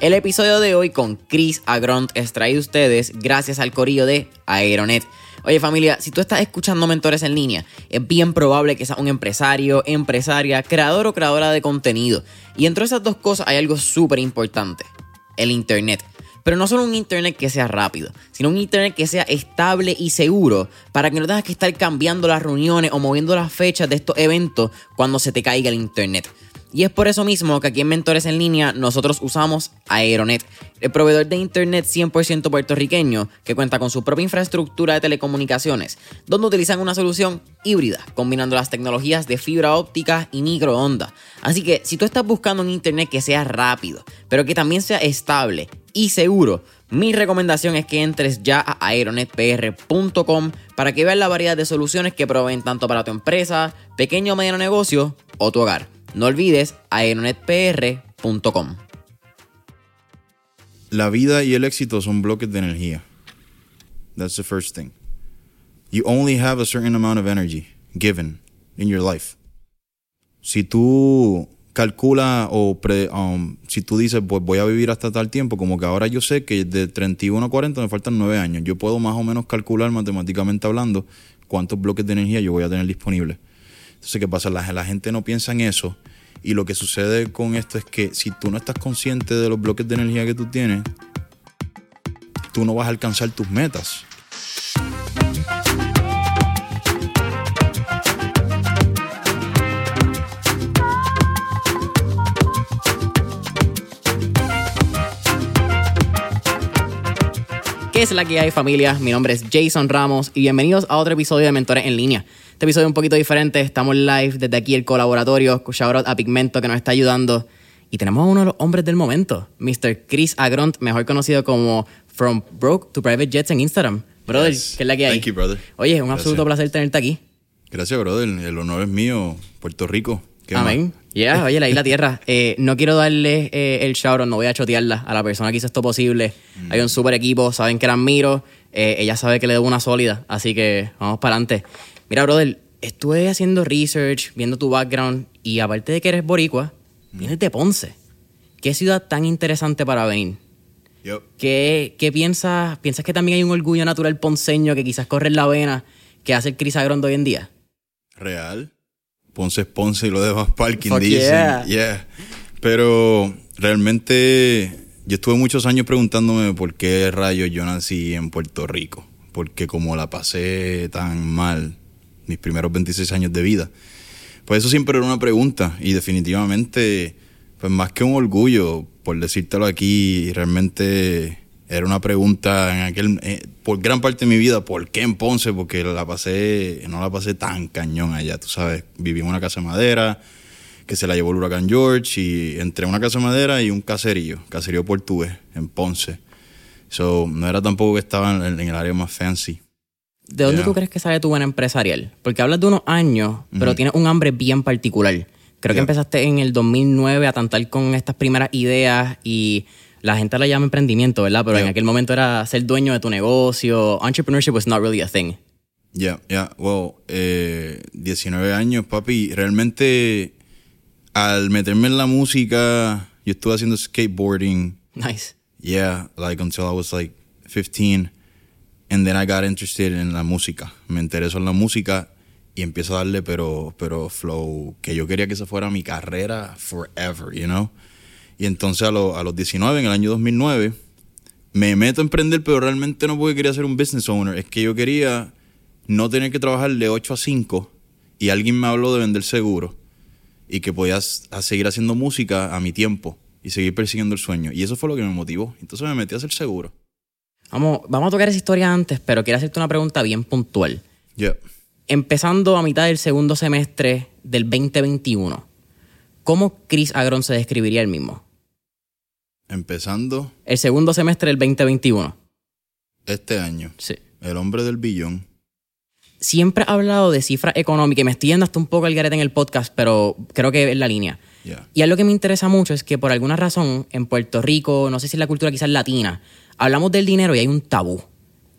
El episodio de hoy con Chris Agront es traído ustedes gracias al corillo de Aeronet. Oye familia, si tú estás escuchando mentores en línea, es bien probable que seas un empresario, empresaria, creador o creadora de contenido. Y entre esas dos cosas hay algo súper importante, el Internet. Pero no solo un Internet que sea rápido, sino un Internet que sea estable y seguro para que no tengas que estar cambiando las reuniones o moviendo las fechas de estos eventos cuando se te caiga el Internet. Y es por eso mismo que aquí en Mentores en Línea nosotros usamos Aeronet, el proveedor de Internet 100% puertorriqueño que cuenta con su propia infraestructura de telecomunicaciones, donde utilizan una solución híbrida, combinando las tecnologías de fibra óptica y microondas. Así que si tú estás buscando un Internet que sea rápido, pero que también sea estable y seguro, mi recomendación es que entres ya a aeronetpr.com para que veas la variedad de soluciones que proveen tanto para tu empresa, pequeño o mediano negocio o tu hogar. No olvides aeronetpr.com. La vida y el éxito son bloques de energía. That's the first thing. You only have a certain amount of energy given in your life. Si tú calculas o um, si tú dices, pues voy a vivir hasta tal tiempo, como que ahora yo sé que de 31 a 40 me faltan 9 años, yo puedo más o menos calcular matemáticamente hablando cuántos bloques de energía yo voy a tener disponibles. Entonces, ¿qué pasa? La, la gente no piensa en eso y lo que sucede con esto es que si tú no estás consciente de los bloques de energía que tú tienes, tú no vas a alcanzar tus metas. ¿Qué es la que hay familia? Mi nombre es Jason Ramos y bienvenidos a otro episodio de Mentores en Línea. Este episodio es un poquito diferente. Estamos live desde aquí el colaboratorio. Shout a Pigmento que nos está ayudando. Y tenemos a uno de los hombres del momento, Mr. Chris Agront, mejor conocido como From Broke to Private Jets en Instagram. Brother, ¿qué es la que hay? Thank you, brother. Oye, es un absoluto placer tenerte aquí. Gracias, brother. El honor es mío. Puerto Rico. Amén. Ya, oye, la isla tierra. Eh, no quiero darle eh, el shout no voy a chotearla a la persona que hizo esto posible. Mm. Hay un super equipo, saben que la admiro. Eh, ella sabe que le debo una sólida, así que vamos para adelante. Mira, brother, estuve haciendo research, viendo tu background y aparte de que eres boricua, vienes de Ponce. ¿Qué ciudad tan interesante para venir? ¿Qué, ¿Qué, piensas? ¿Piensas que también hay un orgullo natural ponceño que quizás corre en la vena que hace el Cris Agrond hoy en día? Real. Ponce es Ponce y lo demás parking, dicen. Yeah. Pero realmente yo estuve muchos años preguntándome por qué rayos yo nací en Puerto Rico. Porque como la pasé tan mal mis primeros 26 años de vida. Pues eso siempre era una pregunta y definitivamente, pues más que un orgullo, por decírtelo aquí, realmente era una pregunta en aquel, eh, por gran parte de mi vida, ¿por qué en Ponce? Porque la pasé, no la pasé tan cañón allá, tú sabes, viví en una casa de madera, que se la llevó el huracán George, y entre una casa de madera y un caserío, caserío portugués, en Ponce. So, no era tampoco que estaba en, el área más fancy. ¿De dónde tú crees que sale tu buena empresarial? Porque hablas de unos años, pero tienes un hambre bien particular. Creo que empezaste en el 2009 a tantar con estas primeras ideas y la gente la llama emprendimiento, ¿verdad? Pero en aquel momento era ser dueño de tu negocio. Entrepreneurship was not really a thing. Ya, ya, well, 19 eh, años, papi. Realmente, al meterme en la música, yo estuve haciendo skateboarding. Nice. Yeah, like until I was like 15. And then I got interested en la música. Me interesó en la música y empiezo a darle, pero, pero flow, que yo quería que esa fuera mi carrera forever, you know? Y entonces a, los 19, en el año 2009, me meto a emprender, pero realmente no porque quería ser un business owner. Es que yo quería no tener que trabajar de 8 a 5 y alguien me habló de vender seguro y que podías seguir haciendo música a mi tiempo y seguir persiguiendo el sueño. Y eso fue lo que me motivó. Entonces me metí a hacer seguro. Vamos, vamos a tocar esa historia antes, pero quiero hacerte una pregunta bien puntual. Yeah. Empezando a mitad del segundo semestre del 2021, ¿cómo Chris Agron se describiría él mismo? Empezando. El segundo semestre del 2021. Este año. Sí. El hombre del billón. Siempre ha hablado de cifras económicas y me estoy yendo hasta un poco el garete en el podcast, pero creo que es la línea. Y algo que me interesa mucho es que por alguna razón en Puerto Rico, no sé si es la cultura quizás latina, hablamos del dinero y hay un tabú.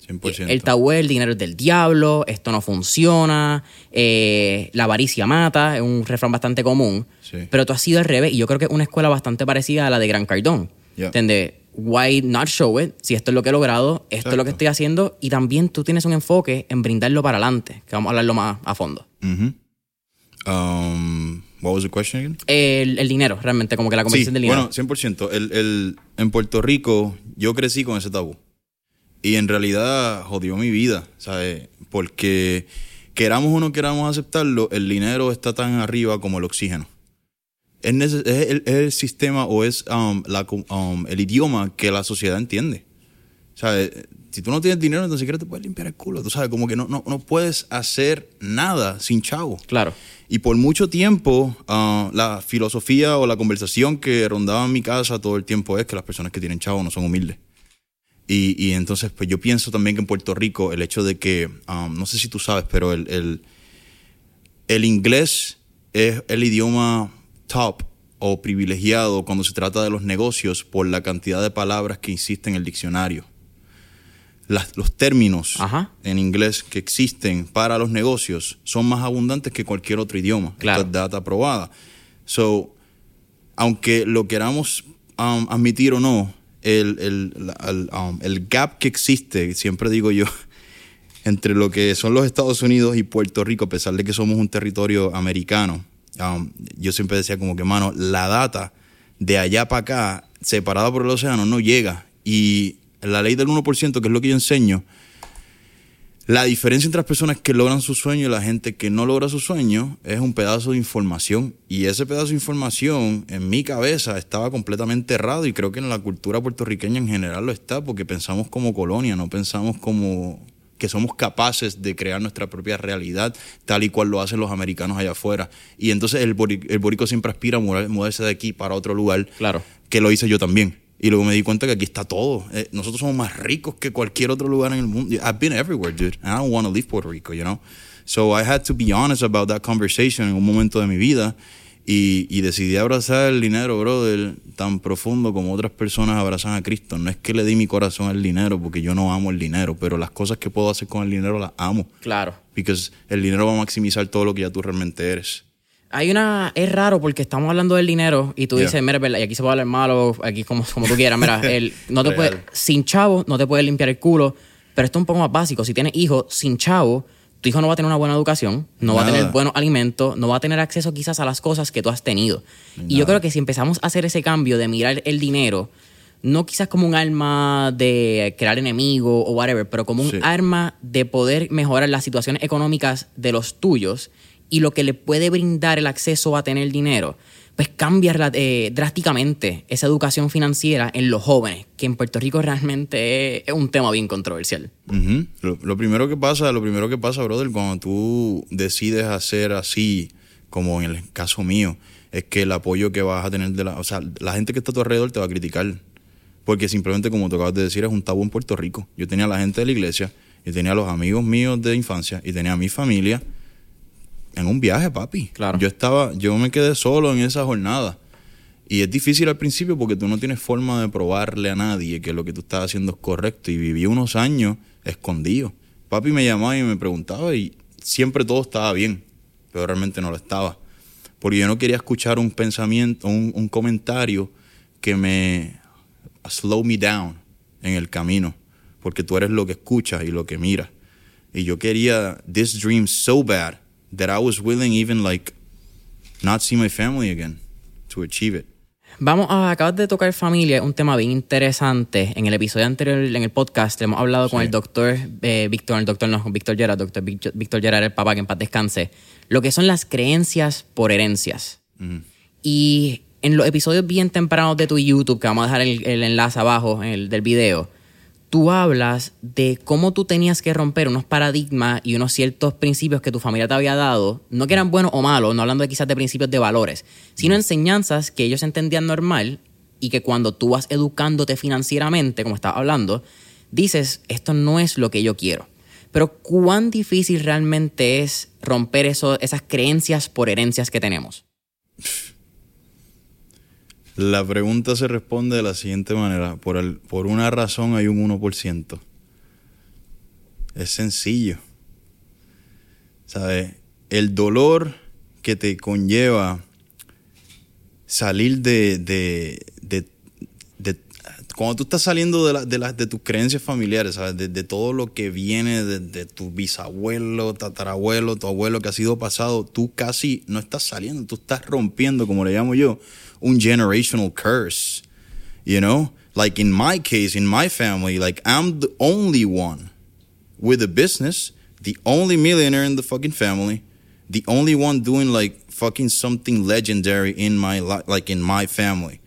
100%. El tabú es el dinero es del diablo, esto no funciona, eh, la avaricia mata, es un refrán bastante común. Pero tú has sido al revés y yo creo que es una escuela bastante parecida a la de Gran Cardón ¿Entiendes? Why not show it? Si esto es lo que he logrado, esto es lo que estoy haciendo y también tú tienes un enfoque en brindarlo para adelante, que vamos a hablarlo más a fondo. um, what was the question again? El, el, dinero, realmente, como que la conversación del dinero. Bueno, 100%. El, el, en Puerto Rico, yo crecí con ese tabú. Y en realidad jodió mi vida, ¿sabes? Porque queramos o no queramos aceptarlo, el dinero está tan arriba como el oxígeno. Es, es, el, sistema o es um, la, um, el idioma que la sociedad entiende. ¿Sabes? Si tú no tienes dinero, entonces siquiera te puedes limpiar el culo. Tú sabes, como que no, no, no puedes hacer nada sin chavo. Claro. Y por mucho tiempo, uh, la filosofía o la conversación que rondaba en mi casa todo el tiempo es que las personas que tienen chavo no son humildes. Y, entonces, pues yo pienso también que en Puerto Rico el hecho de que, um, no sé si tú sabes, pero el, el, inglés es el idioma top o privilegiado cuando se trata de los negocios por la cantidad de palabras que existen en el diccionario. Los términos en inglés que existen para los negocios son más abundantes que cualquier otro idioma. Claro. Data aprobada. So, aunque lo queramos um, admitir o no, el, el, um, el, gap que existe, siempre digo yo, entre lo que son los Estados Unidos y Puerto Rico, a pesar de que somos un territorio americano, um, yo siempre decía como que, mano, la data de allá para acá, separada por el océano, no llega. Y la ley del 1%, que es lo que yo enseño, la diferencia entre las personas que logran su sueño y la gente que no logra su sueño es un pedazo de información. Y ese pedazo de información en mi cabeza estaba completamente errado y creo que en la cultura puertorriqueña en general lo está porque pensamos como colonia, no pensamos como que somos capaces de crear nuestra propia realidad tal y cual lo hacen los americanos allá afuera. Y entonces el, el borico siempre aspira a moverse de aquí para otro lugar. Claro. Que lo hice yo también. Y luego me di cuenta que aquí está todo. Eh, nosotros somos más ricos que cualquier otro lugar en el mundo. I've been everywhere, dude. And I don't want to leave Puerto Rico, you know? So I had to be honest about that conversation en un momento de mi vida. Y, y, decidí abrazar el dinero, brother, tan profundo como otras personas abrazan a Cristo. No es que le di mi corazón al dinero, porque yo no amo el dinero, pero las cosas que puedo hacer con el dinero las amo. Claro. Porque el dinero va a maximizar todo lo que ya tú realmente eres. Hay una. Es raro porque estamos hablando del dinero y tú dices, mira, y aquí se puede hablar malo, aquí como, como tú quieras. Mira, el, no te puede, sin chavo no te puedes limpiar el culo, pero esto es un poco más básico. Si tienes hijos sin chavo, tu hijo no va a tener una buena educación, no va a tener buenos alimentos, no va a tener acceso quizás a las cosas que tú has tenido. Y yo creo que si empezamos a hacer ese cambio de mirar el dinero, no quizás como un arma de crear enemigos o whatever, pero como un arma de poder mejorar las situaciones económicas de los tuyos y lo que le puede brindar el acceso a tener dinero, pues cambia eh, drásticamente esa educación financiera en los jóvenes, que en Puerto Rico realmente es, un tema bien controversial. lo, primero que pasa, lo primero que pasa, brother, cuando tú decides hacer así, como en el caso mío, es que el apoyo que vas a tener de la, o sea, la gente que está a tu alrededor te va a criticar, porque simplemente como te acabas de decir es un tabú en Puerto Rico. Yo tenía a la gente de la iglesia, y tenía a los amigos míos de infancia, y tenía a mi familia en un viaje, papi. Claro. Yo estaba, yo me quedé solo en esa jornada. Y es difícil al principio porque tú no tienes forma de probarle a nadie que lo que tú estás haciendo es correcto. Y viví unos años escondido. Papi me llamaba y me preguntaba y siempre todo estaba bien, pero realmente no lo estaba. Porque yo no quería escuchar un pensamiento, un, un comentario que me slow me down en el camino. Porque tú eres lo que escuchas y lo que miras. Y yo quería this dream so bad that I was willing even like not see my family again to achieve it. Vamos a acabar de tocar familia, un tema bien interesante. En el episodio anterior, en el podcast, hemos hablado con el doctor eh, Víctor, el doctor no, Víctor Gerard, doctor Víctor Gerard, el papá, que en paz descanse. Lo que son las creencias por herencias. Y en los episodios bien tempranos de tu YouTube, que vamos a dejar el, el enlace abajo el, del video, tú hablas de cómo tú tenías que romper unos paradigmas y unos ciertos principios que tu familia te había dado, no que eran buenos o malos, no hablando de quizás de principios de valores, sino enseñanzas que ellos entendían normal y que cuando tú vas educándote financieramente, como estaba hablando, dices, esto no es lo que yo quiero. Pero cuán difícil realmente es romper esas creencias por herencias que tenemos. La pregunta se responde de la siguiente manera. Por, el, por una razón hay un 1%. Es sencillo. ¿Sabes? El dolor que te conlleva salir de, de, cuando tú estás saliendo de, la, de, la, de tus creencias familiares, ¿sabes? De, de todo lo que viene de, de, tu bisabuelo, tatarabuelo, tu abuelo que ha sido pasado, tú casi no estás saliendo, tú estás rompiendo, como le llamo yo, un generational curse. You know? Like in my case, in my family, like I'm the only one with a business, the only millionaire in the fucking family, the only one doing like fucking something legendary in my li- like in my family.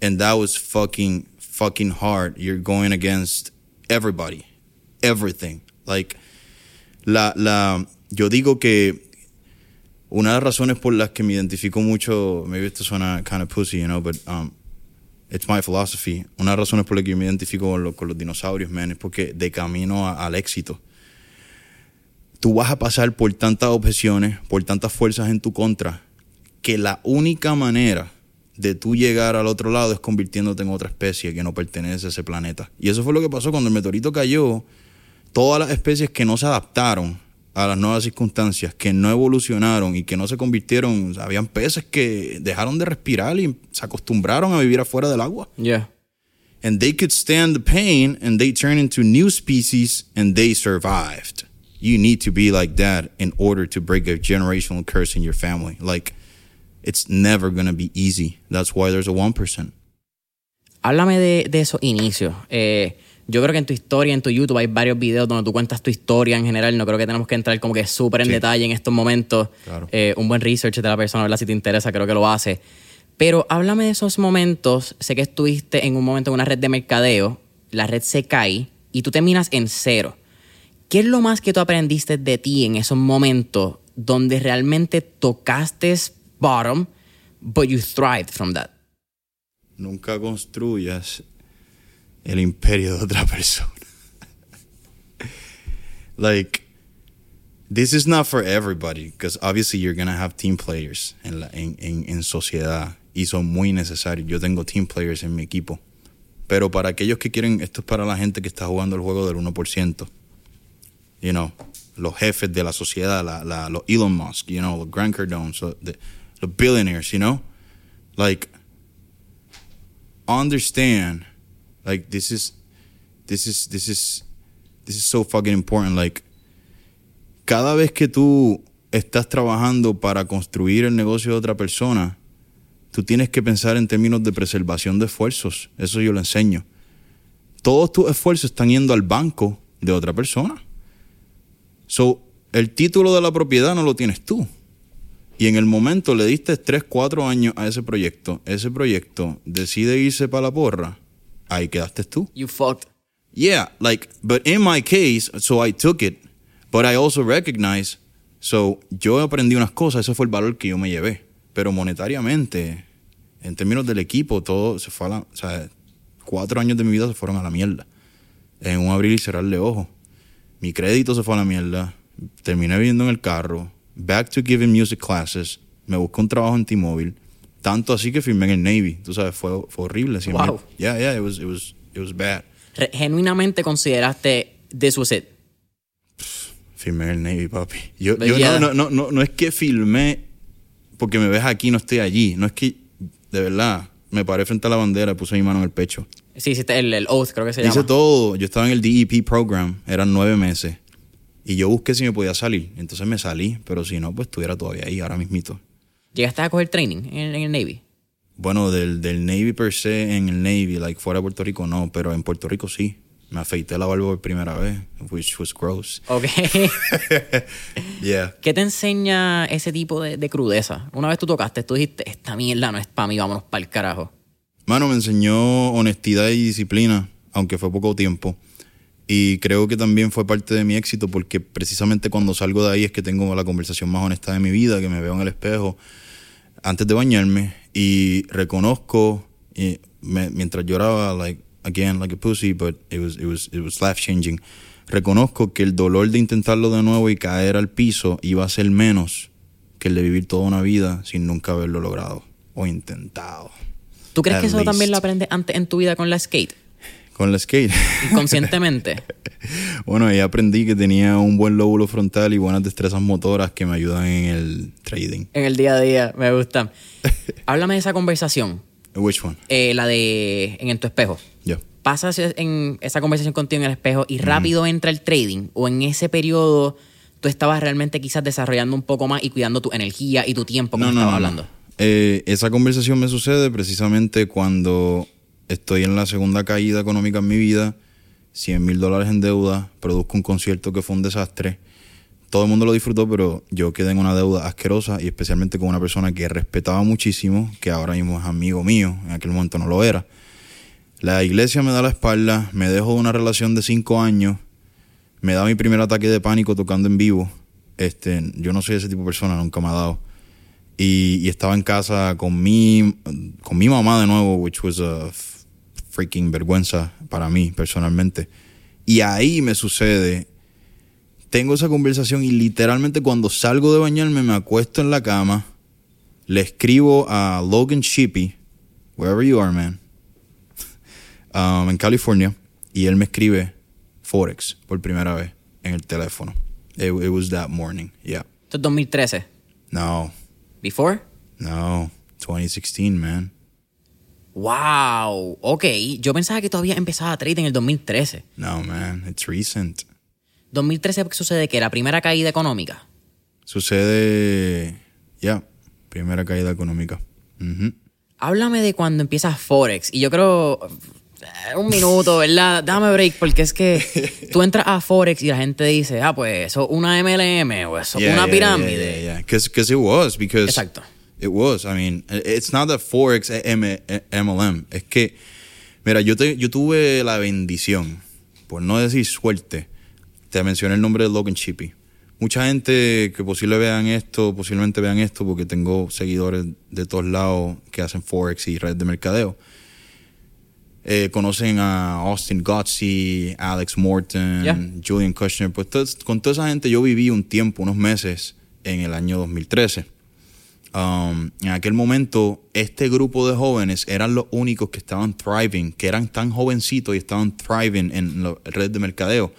And that was fucking fucking hard. You're going against everybody, everything. Like la la yo digo que una de las razones por las que me identifico mucho, maybe esto suena kind of pussy, you know, but um it's my philosophy. Una de las razones por las que yo me identifico con, lo- con los dinosaurios, man, es porque de camino al éxito, tú vas a pasar por tantas objeciones, por tantas fuerzas en tu contra, que la única manera de tú llegar al otro lado es convirtiéndote en otra especie que no pertenece a ese planeta. Y eso fue lo que pasó cuando el meteorito cayó. Todas las especies que no se adaptaron a las nuevas circunstancias, que no evolucionaron y que no se convirtieron, habían peces que dejaron de respirar y se acostumbraron a vivir afuera del agua. Yeah. And they could stand the pain and they turned into new species and they survived. You need to be like that in order to break a generational curse in your family. Like, it's never going to be easy. That's why there's a 1%. Háblame de, de esos inicios. Eh, yo creo que en tu historia, en tu YouTube, hay varios videos donde tú cuentas tu historia en general. No creo que tenemos que entrar como que súper en Sí. detalle en estos momentos. Claro. Eh, un buen research de la persona, ¿verdad? Si te interesa, creo que lo hace. Pero háblame de esos momentos. Sé que estuviste en un momento en una red de mercadeo, la red se cae y tú terminas en cero. ¿Qué es lo más que tú aprendiste de ti en esos momentos donde realmente tocaste bottom, but you thrived from that? Nunca construyas el imperio de otra persona. like, this is not for everybody, because obviously you're going to have team players en, la, en, en, en sociedad y son muy necesarios. Yo tengo team players en mi equipo. Pero para aquellos que quieren, esto es para la gente que está jugando el juego del 1%. You know, los jefes de la sociedad, la, la, los Elon Musk, you know, los Grant Cardone, so the, los billionaires, you know? Like, understand like this is this is this is this is so fucking important. Like cada vez que tú estás trabajando para construir el negocio de otra persona tú tienes que pensar en términos de preservación de esfuerzos. Eso yo lo enseño. Todos tus esfuerzos están yendo al banco de otra persona. So el título de la propiedad no lo tienes tú. Y en el momento le diste 3, 4 años a ese proyecto, ese proyecto decide irse para la porra, ahí quedaste tú. You fucked. Yeah, like, but in my case, so I took it, but I also recognize, so yo aprendí unas cosas, ese fue el valor que yo me llevé. Pero monetariamente, en términos del equipo, todo se fue a la, o sea, cuatro años de mi vida se fueron a la mierda. En un abrir y cerrar de ojos. Mi crédito se fue a la mierda. Terminé viviendo en el carro. Back to giving music classes. Me busqué un trabajo en T-Mobile. Tanto así que firmé en el Navy. Tú sabes, fue, fue horrible. Sí, Wow. Yeah, yeah, it was, it was, it was bad. Genuinamente consideraste this was it. Firmé en el Navy, papi. Yo, yo yeah. no, no, no, no, es que filmé porque me ves aquí, no estoy allí. No es que, de verdad, me paré frente a la bandera y puse mi mano en el pecho. Sí, hiciste el, el oath, creo que se Hice llama. todo. Yo estaba en el DEP program, eran nueve meses. Y yo busqué si me podía salir. Entonces me salí, pero si no, pues estuviera todavía ahí, ahora mismito. ¿Llegaste a coger training en, en el Navy? Bueno, del, del Navy per se, en el Navy, like fuera de Puerto Rico no, pero en Puerto Rico sí. Me afeité la barba por primera vez, which was gross. Ok. Yeah. ¿Qué te enseña ese tipo de, de crudeza? Una vez tú tocaste, tú dijiste, esta mierda no es para mí, vámonos para el carajo. Mano, me enseñó honestidad y disciplina, aunque fue poco tiempo. Y creo que también fue parte de mi éxito porque precisamente cuando salgo de ahí es que tengo la conversación más honesta de mi vida, que me veo en el espejo antes de bañarme y reconozco y me- mientras lloraba like again like a pussy but it was it was it was life changing. Reconozco que el dolor de intentarlo de nuevo y caer al piso iba a ser menos que el de vivir toda una vida sin nunca haberlo logrado o intentado. ¿Tú crees At que eso también lo aprendes antes en tu vida con la skate? Con la skate. Inconscientemente. Bueno, ahí aprendí que tenía un buen lóbulo frontal y buenas destrezas motoras que me ayudan en el trading. en el día a día, me gusta. Háblame de esa conversación, Which one? eh, la de en, en tu espejo. Yeah. pasas en esa conversación contigo en el espejo y rápido entra el trading o en ese periodo tú estabas realmente quizás desarrollando un poco más y cuidando tu energía y tu tiempo como no, estaba hablando? Eh, esa conversación me sucede precisamente cuando estoy en la segunda caída económica en mi vida, 100 mil dólares en deuda, produzco un concierto que fue un desastre. Todo el mundo lo disfrutó, pero yo quedé en una deuda asquerosa y especialmente con una persona que respetaba muchísimo, que ahora mismo es amigo mío, en aquel momento no lo era. La iglesia me da la espalda, me dejo de una relación de cinco años, me da mi primer ataque de pánico tocando en vivo. Este, yo no soy ese tipo de persona, nunca me ha dado. Y, estaba en casa con mi, con mi mamá de nuevo, which was freaking vergüenza para mí personalmente. Y ahí me sucede, tengo esa conversación y literalmente cuando salgo de bañarme me acuesto en la cama, le escribo a Logan Shippey, wherever you are, man, um, en California, y él me escribe Forex por primera vez en el teléfono. It, was that morning, yeah. ¿Esto es 2013? No. ¿Before? No, 2016, man. Wow, ok. Yo pensaba que todavía empezaba a trade en el 2013. No, man, it's recent. 2013 sucede que la primera caída económica. Sucede, ya, primera caída económica. Háblame de cuando empiezas Forex. Y yo creo, eh, un minuto, ¿verdad? Dame break, porque es que tú entras a Forex y la gente dice, ah, pues eso una MLM o eso una pirámide. Yeah, Because it was, because Exacto. It was. I mean, it's not that Forex MLM. Es que, mira, yo, te, yo tuve la bendición, por no decir suerte, te mencioné el nombre de Logan Chippy. Mucha gente que posiblemente vean esto, posiblemente vean esto, porque tengo seguidores de todos lados que hacen Forex y red de mercadeo. Eh, conocen a Austin Gotzi, Alex Morton, Julian Kushner. Pues con toda esa gente yo viví un tiempo, unos meses, en el año 2013. Um, en aquel momento, este grupo de jóvenes eran los únicos que estaban thriving, que eran tan jovencitos y estaban thriving en la red de mercadeo.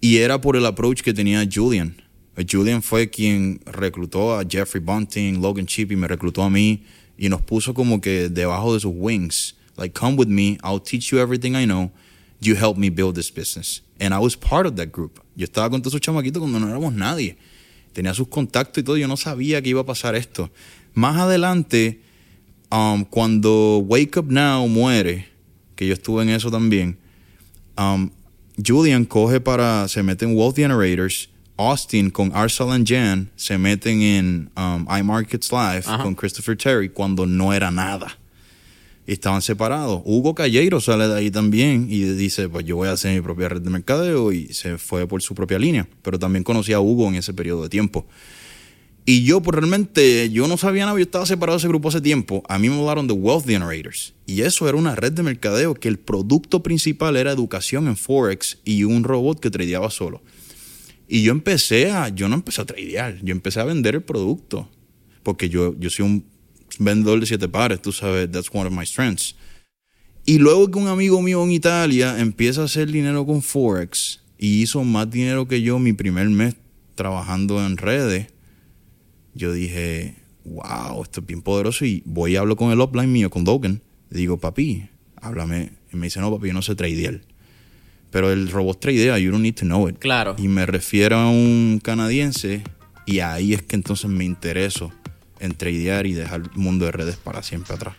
Y era por el approach que tenía Julian. Julian fue quien reclutó a Jeffrey Bunting, Logan Chippy, me reclutó a mí y nos puso como que debajo de sus wings Like, come with me, I'll teach you everything I know. You help me build this business. And I was part of that group. Yo estaba con todos esos chamaquitos cuando no éramos nadie. Tenía sus contactos y todo. Yo no sabía que iba a pasar esto. Más adelante, um, cuando Wake Up Now muere, que yo estuve en eso también, um, Julian coge para, se mete en Wealth Generators. Austin con Arsal and Jan se meten en um, iMarkets Live con Christopher Terry cuando no era nada estaban separados. Hugo Calleiro sale de ahí también y dice, pues yo voy a hacer mi propia red de mercadeo y se fue por su propia línea. Pero también conocí a Hugo en ese periodo de tiempo. Y yo, pues realmente, yo no sabía nada, yo estaba separado de ese grupo hace tiempo. A mí me hablaron de Wealth Generators. Y eso era una red de mercadeo que el producto principal era educación en Forex y un robot que tradeaba solo. Y yo empecé a, yo no empecé a tradear, yo empecé a vender el producto. Porque yo, yo soy un vendedor de siete pares, tú sabes, that's one of my strengths. Y luego que un amigo mío en Italia empieza a hacer dinero con Forex y hizo más dinero que yo mi primer mes trabajando en redes, yo dije, wow, esto es bien poderoso. Y voy y hablo con el offline mío, con Dogen. Le digo, papi, háblame. Y me dice, no, papi, yo no sé tradear. Pero el robot tradea, you don't need to know it. Claro. Y me refiero a un canadiense y ahí es que entonces me intereso en tradear y dejar el mundo de redes para siempre atrás.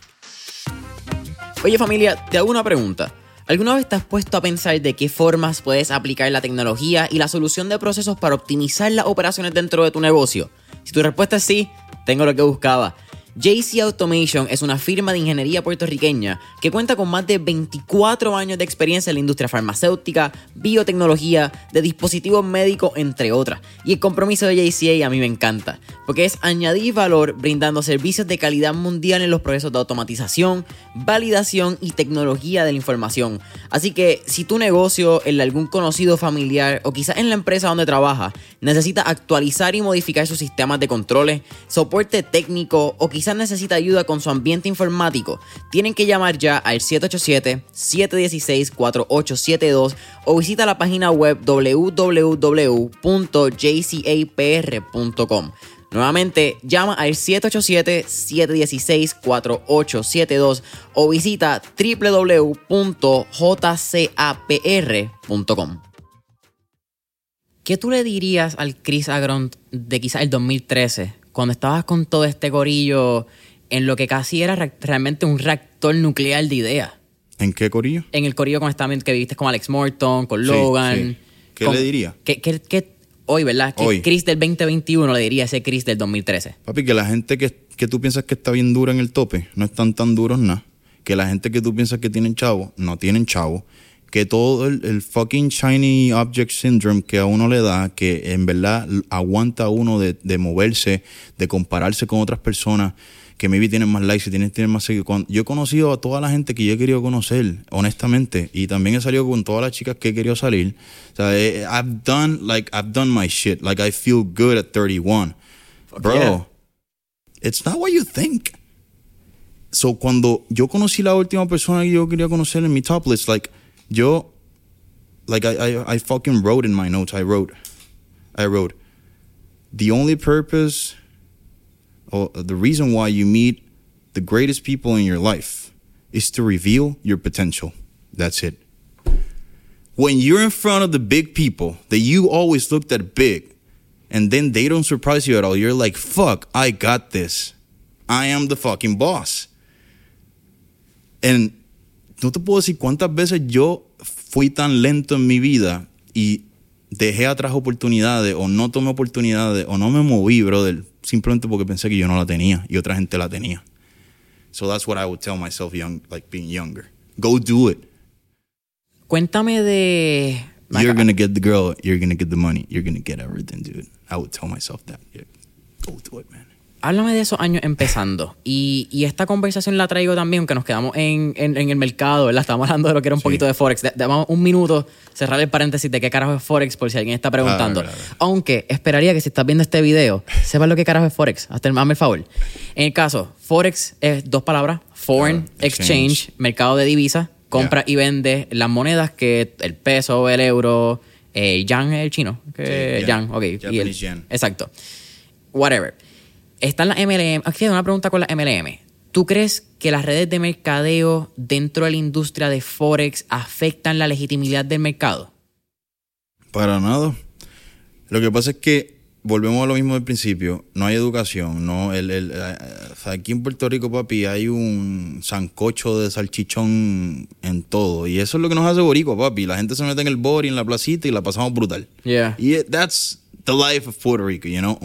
Oye familia, te hago una pregunta. ¿Alguna vez te has puesto a pensar de qué formas puedes aplicar la tecnología y la solución de procesos para optimizar las operaciones dentro de tu negocio? Si tu respuesta es sí, tengo lo que buscaba. JC Automation es una firma de ingeniería puertorriqueña que cuenta con más de 24 años de experiencia en la industria farmacéutica, biotecnología, de dispositivos médicos, entre otras. Y el compromiso de JCA a mí me encanta, porque es añadir valor brindando servicios de calidad mundial en los procesos de automatización, validación y tecnología de la información. Así que si tu negocio, de algún conocido familiar o quizás en la empresa donde trabaja necesita actualizar y modificar sus sistemas de controles, soporte técnico o quizás quizás necesita ayuda con su ambiente informático, tienen que llamar ya al 787-716-4872 o visita la página web www.jcapr.com. Nuevamente, llama al 787-716-4872 o visita www.jcapr.com. ¿Qué tú le dirías al Chris Agront de quizás el 2013, cuando estabas con todo este gorillo en lo que casi era realmente un reactor nuclear de ideas? ¿En qué corillo? En el corillo que viviste con Alex Morton, con Logan. ¿Qué le diría? ¿Qué, qué, qué hoy, ¿verdad? Que Chris del 2021 le diría a ese Chris del 2013. Papi, que la gente que, que tú piensas que está bien dura en el tope no están tan duros nada. Que la gente que tú piensas que tienen chavo, no tienen chavo. Que todo el, fucking shiny object syndrome que a uno le da, que en verdad aguanta a uno de, de moverse, de compararse con otras personas que maybe tienen más likes y tienen, tienen más seguidores. Yo he conocido a toda la gente que yo he querido conocer, honestamente, y también he salido con todas las chicas que he querido salir. O sea, eh, I've done, like, I've done my shit. Like, I feel good at 31. Bro, it's not what you think. So, cuando yo conocí la última persona que yo quería conocer en mi top list, like, yo, like, I, I, I fucking wrote in my notes, I wrote, I wrote, the only purpose or the reason why you meet the greatest people in your life is to reveal your potential. That's it. When you're in front of the big people that you always looked at big, and then they don't surprise you at all, you're like, fuck, I got this. I am the fucking boss. And no te puedo decir cuántas veces yo fui tan lento en mi vida y dejé atrás oportunidades o no tomé oportunidades o no me moví, brother, simplemente porque pensé que yo no la tenía y otra gente la tenía. So that's what I would tell myself young, like being younger. Go do it. Cuéntame de You're gonna get the girl, you're gonna get the money, you're gonna get everything, dude. I would tell myself that. Go do it, man háblame de esos años empezando. Y, y, esta conversación la traigo también, aunque nos quedamos en, en, el mercado, ¿verdad? Estamos hablando de lo que era un poquito de Forex. Damos un minuto, cerrar el paréntesis de qué carajo es Forex, por si alguien está preguntando. Aunque esperaría que si estás viendo este video, sepas lo que carajo es Forex. Hasta el el favor. En el caso, Forex es dos palabras: Foreign exchange, mercado de divisas, compra y vende las monedas que el peso, el euro, eh, Yang es el chino. Que, Yang, ok. Exacto. Whatever. Están las MLM. Aquí hay una pregunta con las MLM. ¿Tú crees que las redes de mercadeo dentro de la industria de Forex afectan la legitimidad del mercado? Para nada. Lo que pasa es que volvemos a lo mismo del principio. No hay educación. no el, el, eh, Aquí en Puerto Rico, papi, hay un sancocho de salchichón en todo. Y eso es lo que nos hace boricua, papi. La gente se mete en el bori, en la placita y la pasamos brutal. Yeah. Y that's the life of Puerto Rico, you know.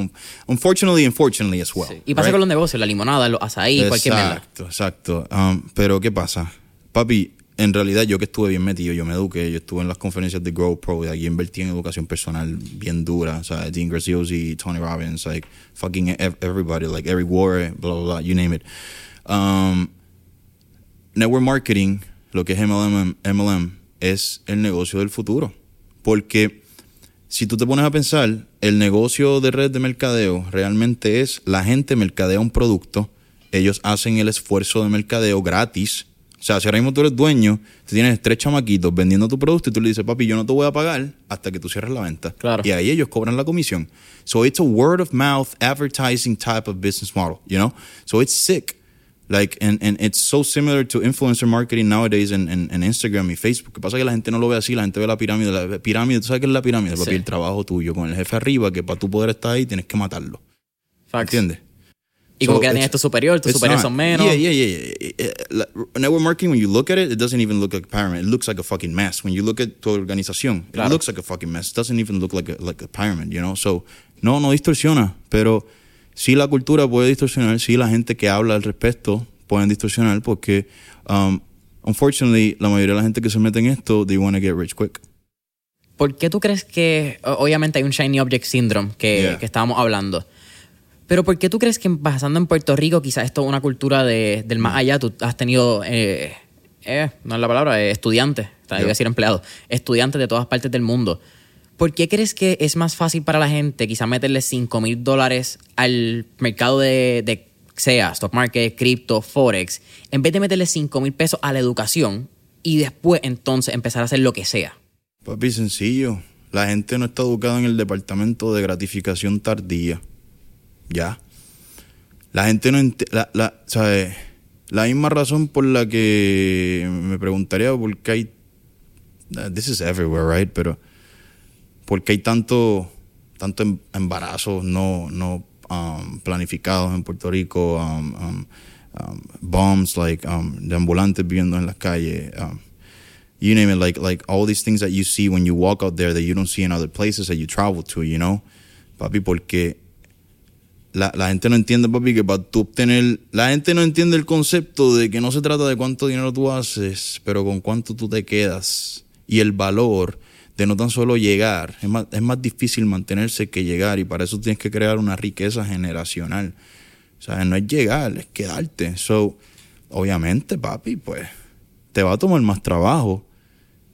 Unfortunately, unfortunately as well. Y pasa con los negocios, la limonada, los azaí, cualquier mierda. Exacto, exacto. Um, pero ¿qué pasa? Papi, en realidad yo que estuve bien metido, yo me eduqué, yo estuve en las conferencias de Grow Pro, y aquí invertí en educación personal bien dura, o sea, Dean Graziosi, Tony Robbins, like fucking everybody, like Eric Warren, blah, blah, blah, you name it. Um, network marketing, lo que es MLM, MLM, es el negocio del futuro. Porque si tú te pones a pensar, el negocio de red de mercadeo realmente es la gente mercadea un producto, ellos hacen el esfuerzo de mercadeo gratis. O sea, si ahora mismo tú eres dueño, tú tienes tres chamaquitos vendiendo tu producto y tú le dices, papi, yo no te voy a pagar hasta que tú cierres la venta. Claro. Y ahí ellos cobran la comisión. So it's a word of mouth advertising type of business model, you know? So it's sick. Like, and, and it's so similar to influencer marketing nowadays en, en, Instagram y Facebook. Que pasa que la gente no lo ve así, la gente ve la pirámide. La pirámide, ¿tú sabes qué es la pirámide? Sí. el trabajo tuyo con el jefe arriba, que para tú poder estar ahí tienes que matarlo. Facts. ¿Entiendes? Y como que tienes tu superior, tus superiores son menos. Yeah, yeah, yeah, yeah. Network marketing, when you look at it, it doesn't even look like a pyramid. It looks like a fucking mess. When you look at tu organización, it looks like a fucking mess. It doesn't even look like a, like a pyramid, you know? So, no, no distorsiona, pero sí la cultura puede distorsionar, sí la gente que habla al respecto pueden distorsionar porque, um, unfortunately, la mayoría de la gente que se mete en esto, they want to get rich quick. ¿Por qué tú crees que, obviamente hay un Shiny Object Syndrome que, que estábamos hablando, pero ¿por qué tú crees que pasando en Puerto Rico quizás esto es una cultura de, del más allá? Tú has tenido, eh, eh, no es la palabra, eh, estudiantes, iba a decir empleados, estudiantes de todas partes del mundo. ¿Por qué crees que es más fácil para la gente quizás meterle 5 mil dólares al mercado de, de sea stock market, cripto, forex, en vez de meterle 5 mil pesos a la educación y después entonces empezar a hacer lo que sea? Papi, sencillo. La gente no está educada en el departamento de gratificación tardía. Ya. La gente no. La, la, misma razón por la que me preguntaría por qué hay. This is everywhere, right? Pero. ¿Por qué hay tanto, tanto em, embarazo no, no um, planificados en Puerto Rico? Um, um, bombs, like de ambulantes viviendo en las calles. You name it, like like all these things that you see when you walk out there that you don't see in other places that you travel to, you know, papi, porque la, la gente no entiende, papi, que para obtener, la gente no entiende el concepto de que no se trata de cuánto dinero tú haces, pero con cuánto tú te quedas y el valor de no tan solo llegar, es más, es más difícil mantenerse que llegar y para eso tienes que crear una riqueza generacional. O no es llegar, es quedarte. So, obviamente, papi, pues te va a tomar más trabajo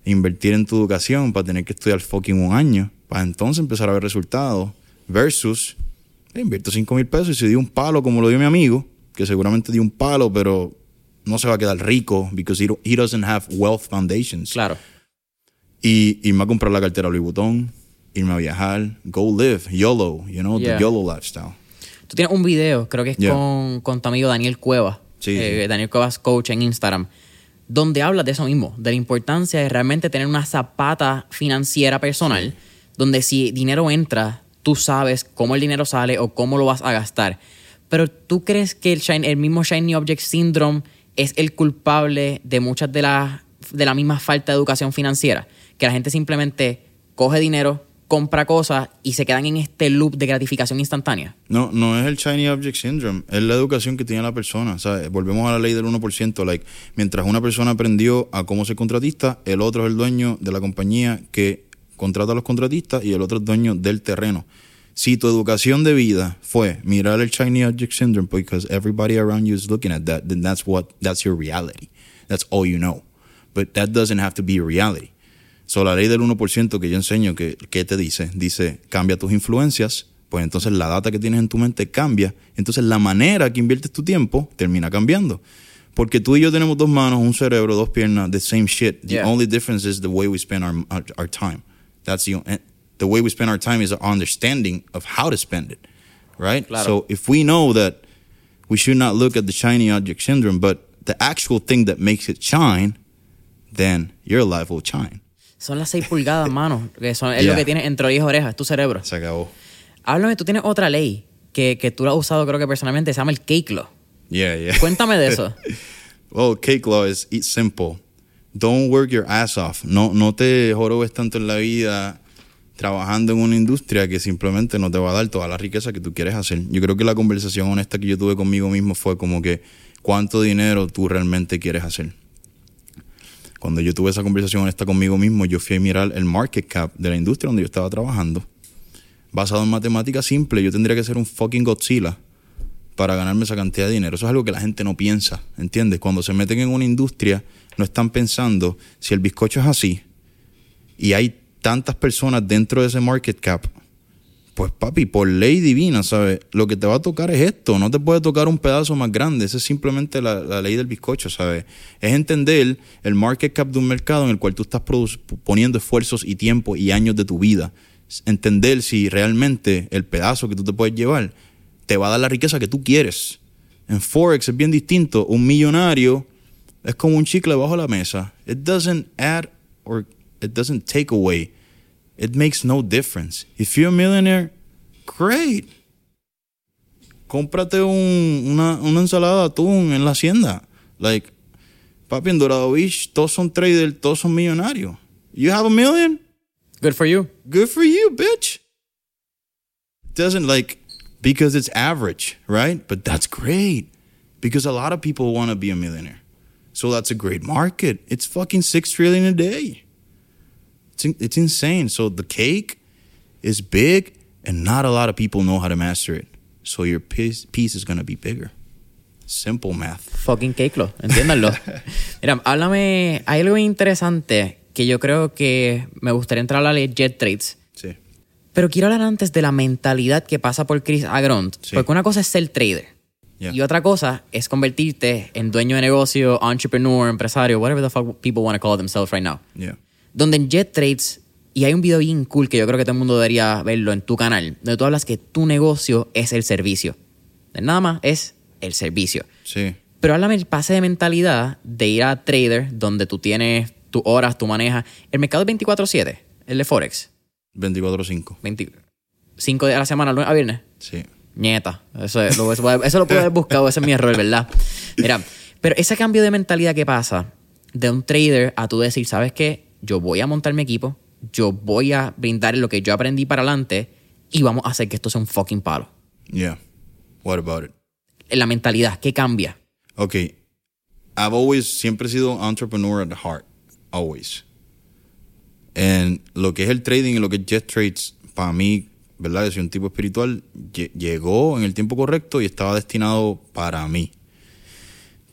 invertir en tu educación para tener que estudiar fucking un año, para entonces empezar a ver resultados, versus invierto 5 mil pesos y si dio un palo como lo dio mi amigo, que seguramente dio un palo, pero no se va a quedar rico because he, he doesn't have wealth foundations. Claro. Y irme a comprar la cartera Louis Vuitton, irme a viajar, go live, YOLO, you know, Yeah. the YOLO lifestyle. Tú tienes un video, creo que es Yeah. con, con tu amigo Daniel Cueva. Sí, eh, sí. Daniel Cuevas Coach en Instagram. Donde hablas de eso mismo, de la importancia de realmente tener una zapata financiera personal, donde si dinero entra, tú sabes cómo el dinero sale o cómo lo vas a gastar. Pero tú crees que el, shine- el mismo Shiny Object Syndrome es el culpable de muchas de las de la misma falta de educación financiera, que la gente simplemente coge dinero, compra cosas y se quedan en este loop de gratificación instantánea. No, no es el Shiny Object Syndrome, es la educación que tiene la persona. ¿sabes? Volvemos a la ley del 1%. Like, mientras una persona aprendió a cómo ser contratista, el otro es el dueño de la compañía que contrata a los contratistas y el otro es dueño del terreno. Si tu educación de vida fue mirar el Shiny Object Syndrome because everybody around you is looking at that, then that's what that's your reality. That's all you know. But that doesn't have to be reality. So, la ley del 1% que yo enseño, que, ¿qué te dice? Dice, cambia tus influencias, pues entonces la data que tienes en tu mente cambia, entonces la manera que inviertes tu tiempo termina cambiando. Porque tú y yo tenemos dos manos, un cerebro, dos piernas, the same shit. The Yeah. only difference is the way we spend our, our, our time. That's the, and the way we spend our time is our understanding of how to spend it, right? Claro. So if we know that we should not look at the shiny object syndrome, but the actual thing that makes it shine, then your life will shine. Son las 6 pulgadas, mano. Que son, es lo que tienes entre orejas y orejas, es tu cerebro. Se acabó. Háblame, tú tienes otra ley que, que tú la has usado, creo que personalmente, se llama el cake law. Yeah, yeah. Cuéntame de eso. Well, cake law is it's simple. Don't work your ass off. No, no te jorobes tanto en la vida trabajando en una industria que simplemente no te va a dar toda la riqueza que tú quieres hacer. Yo creo que la conversación honesta que yo tuve conmigo mismo fue como que cuánto dinero tú realmente quieres hacer. Cuando yo tuve esa conversación honesta conmigo mismo, yo fui a mirar el market cap de la industria donde yo estaba trabajando. Basado en matemáticas simples, yo tendría que ser un fucking Godzilla para ganarme esa cantidad de dinero. Eso es algo que la gente no piensa, ¿entiendes? Cuando se meten en una industria, no están pensando si el bizcocho es así y hay tantas personas dentro de ese market cap. Pues papi, por ley divina, ¿sabes? Lo que te va a tocar es esto, no te puede tocar un pedazo más grande, esa es simplemente la, la ley del bizcocho, ¿sabes? Es entender el market cap de un mercado en el cual tú estás poniendo esfuerzos y tiempo y años de tu vida. Entender si realmente el pedazo que tú te puedes llevar te va a dar la riqueza que tú quieres. En Forex es bien distinto. Un millonario es como un chicle bajo la mesa. It doesn't add or it doesn't take away. It makes no difference. If you're a millionaire, great. Cómprate un- una, una ensalada de atún en la hacienda. Like, papi, en Dorado Beach, todos son traders, todos son millonarios. You have a million? Good for you. Good for you, bitch. Doesn't like because it's average, right? But that's great because a lot of people want to be a millionaire. So that's a great market. It's fucking 6 trillion a day. It's it's insane. So the cake is big and not a lot of people know how to master it. So your piece, piece is going to be bigger. Simple math. Fucking cake law, entiéndanlo. Mira, háblame, hay algo interesante que yo creo que me gustaría entrar a la ley Jet Trades. Sí. Pero quiero hablar antes de la mentalidad que pasa por Chris Agront. Sí. Porque una cosa es ser trader. Yeah. Y otra cosa es convertirte en dueño de negocio, entrepreneur, empresario, whatever the fuck people want to call themselves right now. Yeah. Donde en Jet Trades Y hay un video bien cool que yo creo que todo el mundo debería verlo en tu canal, donde tú hablas que tu negocio es el servicio. Nada más es el servicio. Sí. Pero háblame el pase de mentalidad de ir a trader, donde tú tienes tus horas, tú manejas. El mercado es 24-7, el de Forex. 24-5. 5 días a la semana, lunes a viernes. Sí. Nieta. Eso, es- lo, eso, eso lo puedo haber buscado, ese es mi error, ¿verdad? Mira, pero ese cambio de mentalidad que pasa de un trader a tú decir, ¿sabes qué? Yo voy a montar mi equipo, yo voy a brindar lo que yo aprendí para adelante y vamos a hacer que esto sea un fucking palo. Yeah. What about it? La mentalidad, ¿qué cambia? Ok. I've always, siempre he sido entrepreneur at heart. Always. En lo que es el trading y lo que es Jet Trades, para mí, ¿verdad? Yo soy un tipo espiritual, lle- llegó en el tiempo correcto y estaba destinado para mí.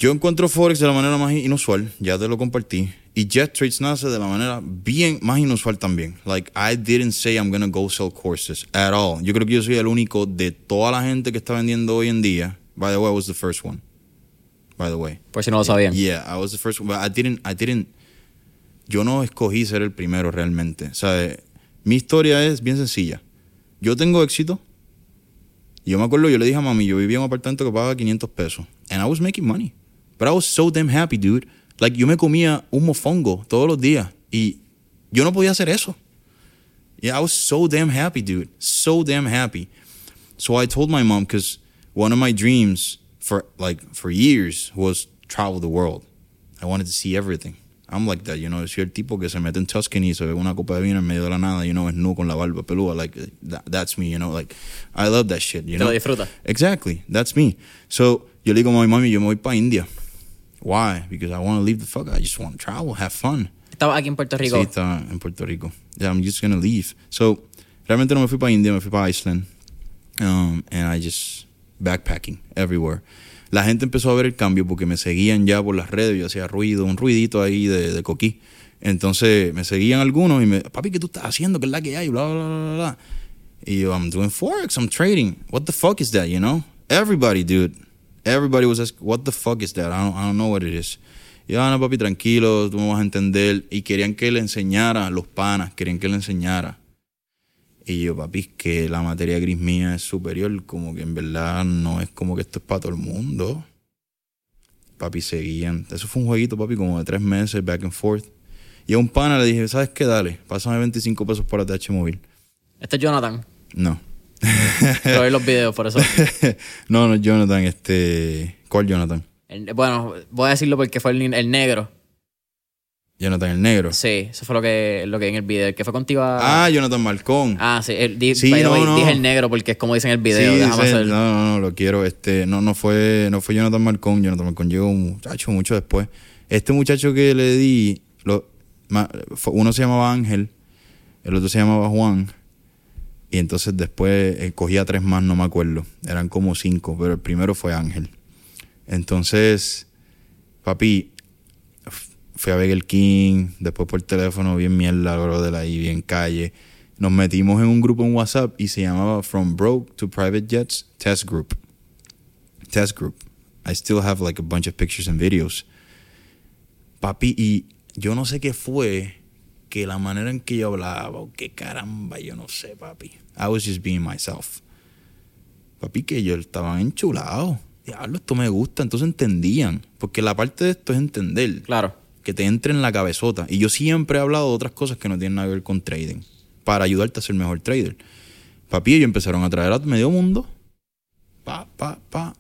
Yo encuentro Forex de la manera más inusual, ya te lo compartí. Y Jet Trades nace de la manera bien más inusual también. Like, I didn't say I'm gonna go sell courses at all. Yo creo que yo soy el único de toda la gente que está vendiendo hoy en día. By the way, I was the first one. By the way. Por si no lo sabían. Yeah, I was the first one. But I didn't, I didn't, yo no escogí ser el primero realmente. Sea, mi historia es bien sencilla. Yo tengo éxito. Yo me acuerdo, yo le dije a mami, yo vivía en un apartamento que pagaba 500 pesos. And I was making money. But I was so damn happy, dude. Like, yo me comía un mofongo todos los días. Y yo no podía hacer eso. Yeah, I was so damn happy, dude. So damn happy. So I told my mom because one of my dreams for like for years was travel the world. I wanted to see everything. I'm like that, you know. Soy el tipo que se mete en Tuscany se ve una copa de vino en medio de la nada, you know, es nu con la barba peluda. Like that, that's me, you know. Like I love that shit, you Te know. lo disfrutas. Exactly, that's me. So yo le digo a mi mami, yo me voy para India. Why? Because I want to leave the fuck. I just want to travel, have fun. Estabas aquí en Puerto Rico. Sí, estaba en Puerto Rico. Yeah, I'm just gonna leave. So, realmente no me fui para India, me fui para Iceland. Um, and I just backpacking everywhere. La gente empezó a ver el cambio porque me seguían ya por las redes. Yo hacía ruido, un ruidito ahí de, de coquí. Entonces me seguían algunos y me, papi, ¿qué tú estás haciendo? ¿Qué es la que hay? Bla, bla, bla, bla. Y yo, I'm doing Forex, I'm trading. What the fuck is that, you know? Everybody, dude. Everybody was asking, what the fuck is that? I don't, I don't know what it is. Y yo, ah, no, papi, tranquilo, tú me vas a entender. Y querían que le enseñara, los panas, querían que le enseñara. Y yo, papi, es que la materia gris mía es superior, como que en verdad no es como que esto es para todo el mundo. Papi, seguían. Eso fue un jueguito, papi, como de tres meses, back and forth. Y a un pana le dije, ¿sabes qué? Dale, pásame 25 pesos por ATH móvil. Este es Jonathan. No. Pero los videos, por eso. no, no, Jonathan, este. ¿Cuál Jonathan? El- bueno, voy a decirlo porque fue el, el negro. Jonathan el negro. Sí, eso fue lo que, lo que en el video. El que fue contigo a... Ah, Jonathan Malcón. Ah, sí. el- di- Sí, by the no, way, no. Dije el negro porque es como dicen en el video. Sí, déjame sí, hacer- no, no, no, lo quiero. Este, no, no fue, no fue Jonathan Malcón. Jonathan Malcón llegó un muchacho mucho después. Este muchacho que le di, lo, uno se llamaba Ángel, el otro se llamaba Juan. Y entonces después eh, cogía tres más, no me acuerdo. Eran como cinco, pero el primero fue Ángel. Entonces, papi, fui a Burger King, después por teléfono, bien mierda, brother, ahí, bien calle. Nos metimos en un grupo en WhatsApp y se llamaba From Broke to Private Jets Test Group. Test Group. I still have like a bunch of pictures and videos. Papi, y yo no sé qué fue que la manera en que yo hablaba, o qué caramba, yo no sé, papi. I was just being myself. Papi, que ellos estaban enchulados. Diablo, esto me gusta. Entonces entendían. Porque la parte de esto es entender. Claro. Que te entre en la cabezota. Y yo siempre he hablado de otras cosas que no tienen nada que ver con trading. Para ayudarte a ser mejor trader. Papi, ellos empezaron a traer a medio mundo. Pa, pa, pa.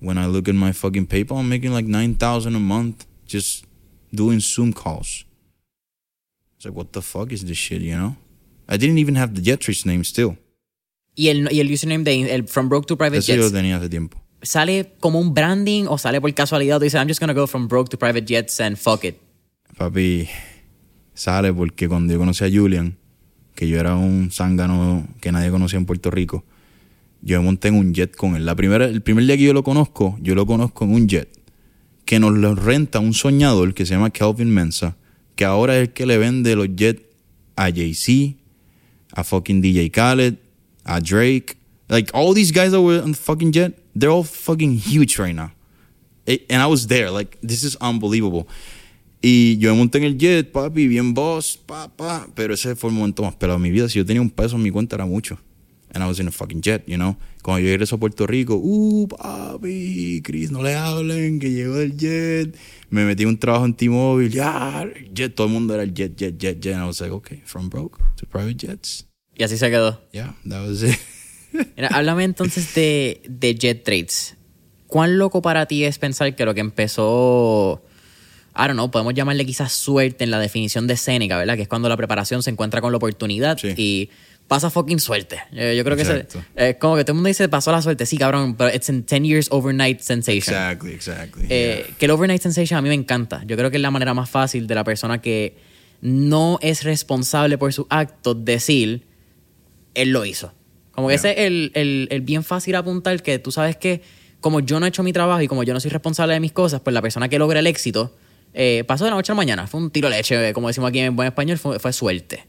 When I look at my fucking PayPal, I'm making like 9,000 a month just doing Zoom calls. It's like, what the fuck is this shit, you know? I didn't even have the Jetrix name still. Y el, y el username de el From Broke to Private Eso yo lo Jets, tenía hace tiempo. ¿sale como un branding o sale por casualidad? Tú dices, I'm just gonna go from broke to private jets and fuck it. Papi, sale porque cuando yo conocí a Julian, que yo era un zángano que nadie conocía en Puerto Rico, yo me monté en un jet con él. La primera, el primer día que yo lo conozco, yo lo conozco en un jet que nos lo renta un soñador que se llama Kelvin Mensa, que ahora es el que le vende los jets a Jay-Z, a fucking DJ Khaled, a Drake. Like all these guys that were on the fucking jet, they're all fucking huge right now. It- and I was there. Like, this is unbelievable. Y yo me monté en el jet, papi, bien boss, pa, Pero ese fue el momento más pelado de mi vida. Si yo tenía un peso en mi cuenta era mucho. And I was in a fucking jet, you know. Cuando yo regreso a Puerto Rico, uh, papi, Chris, no le hablen, que llegó del jet. Me metí un trabajo en T-Mobile, ya, jet, todo el mundo era el jet, jet, jet, jet. And I was like, okay, from broke to private jets. Y así se quedó. Yeah, that was it. Mira, háblame entonces de, de jet trades. ¿Cuán loco para ti es pensar que lo que empezó I don't know, podemos llamarle quizás suerte en la definición de Seneca, ¿verdad? Que es cuando la preparación se encuentra con la oportunidad y pasa fucking suerte. Yo, creo que es como que todo el mundo dice pasó la suerte. Sí, cabrón, pero it's in 10 years overnight sensation. Exactly, exactly. Eh, que el overnight sensation a mí me encanta. Yo creo que es la manera más fácil de la persona que no es responsable por su acto decir, él lo hizo. Como que ese es el, el, el bien fácil apuntar que tú sabes que como yo no he hecho mi trabajo y como yo no soy responsable de mis cosas, pues la persona que logra el éxito eh, pasó de la noche a la mañana. Fue un tiro de leche, como decimos aquí en buen español, fue, suerte.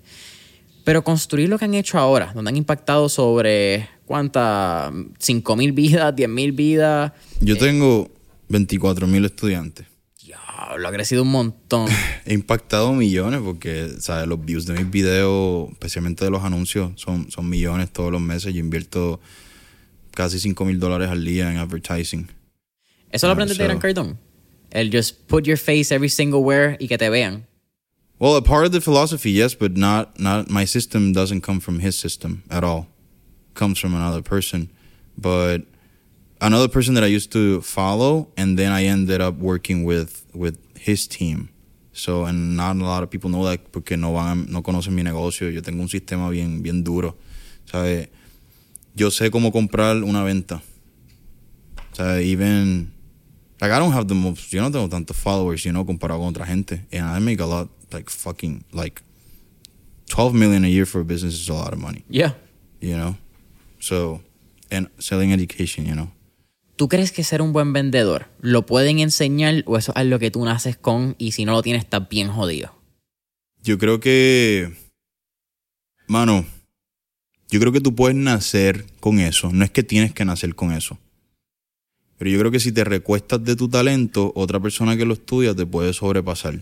Pero construir lo que han hecho ahora, donde han impactado sobre cuántas, 5 mil vidas, 10 mil vidas. Yo tengo 24 mil estudiantes. Diablo, ha crecido un montón. He impactado millones porque, ¿sabes? Los views de mis videos, especialmente de los anuncios, son, son millones todos los meses. Yo invierto casi 5 mil dólares al día en advertising. ¿Eso lo aprendes de Gran Cardone? El just put your face every single where y que te vean. Well, a part of the philosophy, yes, but not not my system doesn't come from his system at all. It comes from another person. But another person that I used to follow and then I ended up working with with his team. So, and not a lot of people know that porque no van, no conocen mi negocio. Yo tengo un sistema bien, bien duro. ¿Sabe? Yo sé cómo comprar una venta. ¿Sabe? Even Like, I don't have the most, yo no tengo tantos followers, you know, comparado con otra gente. And I make a lot, like, fucking, like, 12 million a year for a business is a lot of money. Yeah. You know? So, and selling education, you know? ¿Tú crees que ser un buen vendedor lo pueden enseñar o eso es lo que tú naces con y si no lo tienes estás bien jodido? Yo creo que, mano, yo creo que tú puedes nacer con eso. No es que tienes que nacer con eso. Pero yo creo que si te recuestas de tu talento, otra persona que lo estudia te puede sobrepasar.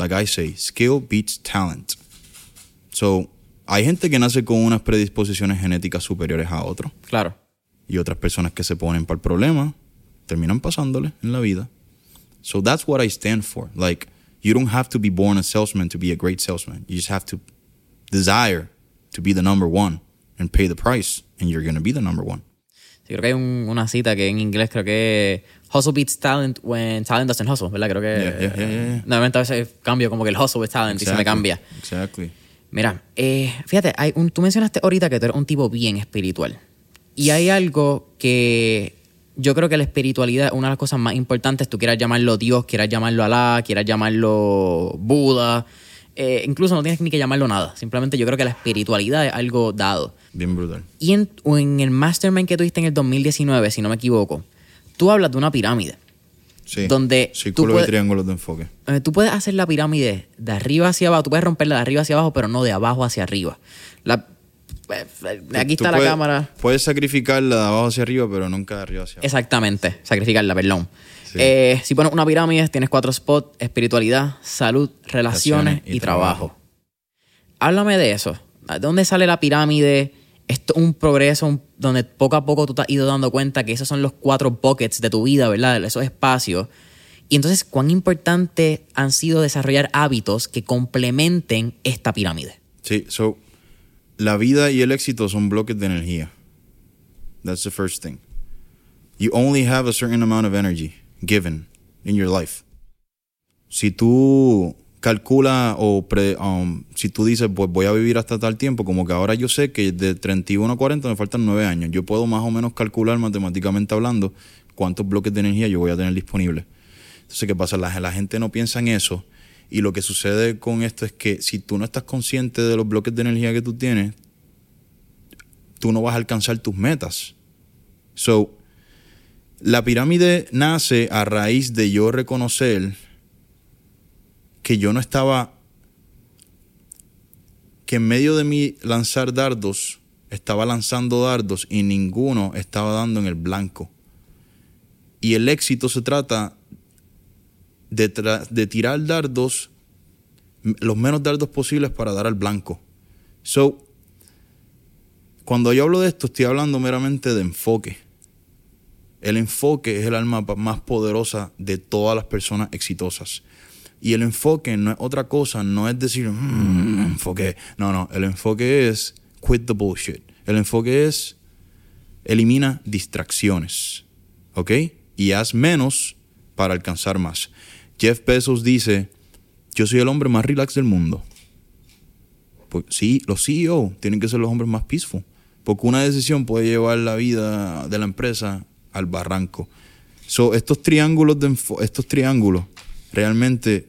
Like I say, skill beats talent. So, hay gente que nace con unas predisposiciones genéticas superiores a otros. Claro. Y otras personas que se ponen para el problema terminan pasándole en la vida. So that's what I stand for. Like, you don't have to be born a salesman to be a great salesman. You just have to desire to be the number one and pay the price, and you're going to be the number one creo que hay una cita que en inglés creo que hustle beats talent when talent doesn't hustle, ¿verdad? Creo que nuevamente a veces cambio como que el hustle with talent y se me cambia. Exactly. Mira, eh, fíjate, hay un, tú mencionaste ahorita que tú eres un tipo bien espiritual. Y hay algo que yo creo que la espiritualidad es una de las cosas más importantes. Tú quieras llamarlo Dios, quieras llamarlo Alá, quieras llamarlo Buda. Eh, incluso no tienes ni que llamarlo nada. Simplemente yo creo que la espiritualidad es algo dado. Bien brutal. Y en, en el mastermind que tuviste en el 2019, si no me equivoco, tú hablas de una pirámide. Sí. Donde Círculo tú y triángulos de enfoque. Eh, tú puedes hacer la pirámide de arriba hacia abajo. Tú puedes romperla de arriba hacia abajo, pero no de abajo hacia arriba. La, eh, aquí está la cámara. Puedes sacrificarla de abajo hacia arriba, pero nunca de arriba hacia abajo. Exactamente, sacrificarla, perdón. Eh, si pones una pirámide, tienes cuatro spots: espiritualidad, salud, relaciones, y, trabajo. Háblame de eso. ¿De dónde sale la pirámide? Esto es un progreso donde poco a poco tú te has ido dando cuenta que esos son los cuatro buckets de tu vida, ¿verdad? Esos espacios. Y entonces, ¿cuán importante han sido desarrollar hábitos que complementen esta pirámide? Sí, so, la vida y el éxito son bloques de energía. That's the first thing. You only have a certain amount of energy given in your life. Si tú calculas o um, si tú dices, pues voy a vivir hasta tal tiempo, como que ahora yo sé que de 31 a 40 me faltan 9 años, yo puedo más o menos calcular matemáticamente hablando cuántos bloques de energía yo voy a tener disponibles. Entonces, ¿qué pasa? La, la gente no piensa en eso y lo que sucede con esto es que si tú no estás consciente de los bloques de energía que tú tienes, tú no vas a alcanzar tus metas. So, la pirámide nace a raíz de yo reconocer que yo no estaba, que en medio de mi lanzar dardos, estaba lanzando dardos y ninguno estaba dando en el blanco. Y el éxito se trata de, de tirar dardos, los menos dardos posibles para dar al blanco. So, cuando yo hablo de esto, estoy hablando meramente de enfoque. El enfoque es el alma más poderosa de todas las personas exitosas. Y el enfoque no es otra cosa, no es decir, mm, enfoque. No, no, el enfoque es quit the bullshit. El enfoque es elimina distracciones. ¿Ok? Y haz menos para alcanzar más. Jeff Bezos dice, yo soy el hombre más relax del mundo. Pues, sí, los CEO tienen que ser los hombres más peaceful. Porque una decisión puede llevar la vida de la empresa al barranco. So, estos triángulos de estos triángulos realmente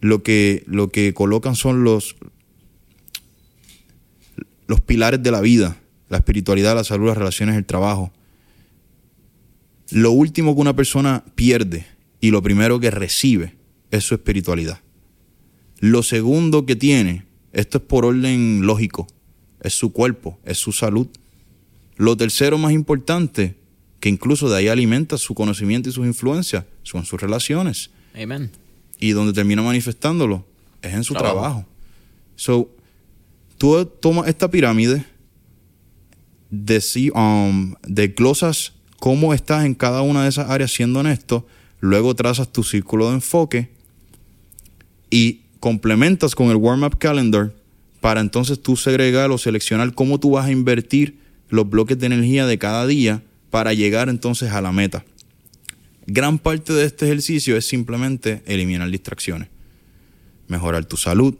lo que, lo que colocan son los, los pilares de la vida, la espiritualidad, la salud, las relaciones, el trabajo. Lo último que una persona pierde y lo primero que recibe es su espiritualidad. Lo segundo que tiene, esto es por orden lógico, es su cuerpo, es su salud. Lo tercero más importante, que incluso de ahí alimenta su conocimiento y sus influencias, son sus relaciones. Amén. Y donde termina manifestándolo es en su trabajo. So, tú tomas esta pirámide, de, um, desglosas cómo estás en cada una de esas áreas siendo honesto, luego trazas tu círculo de enfoque y complementas con el warm-up calendar para entonces tú segregar o seleccionar cómo tú vas a invertir los bloques de energía de cada día para llegar entonces a la meta. Gran parte de este ejercicio es simplemente eliminar distracciones, mejorar tu salud,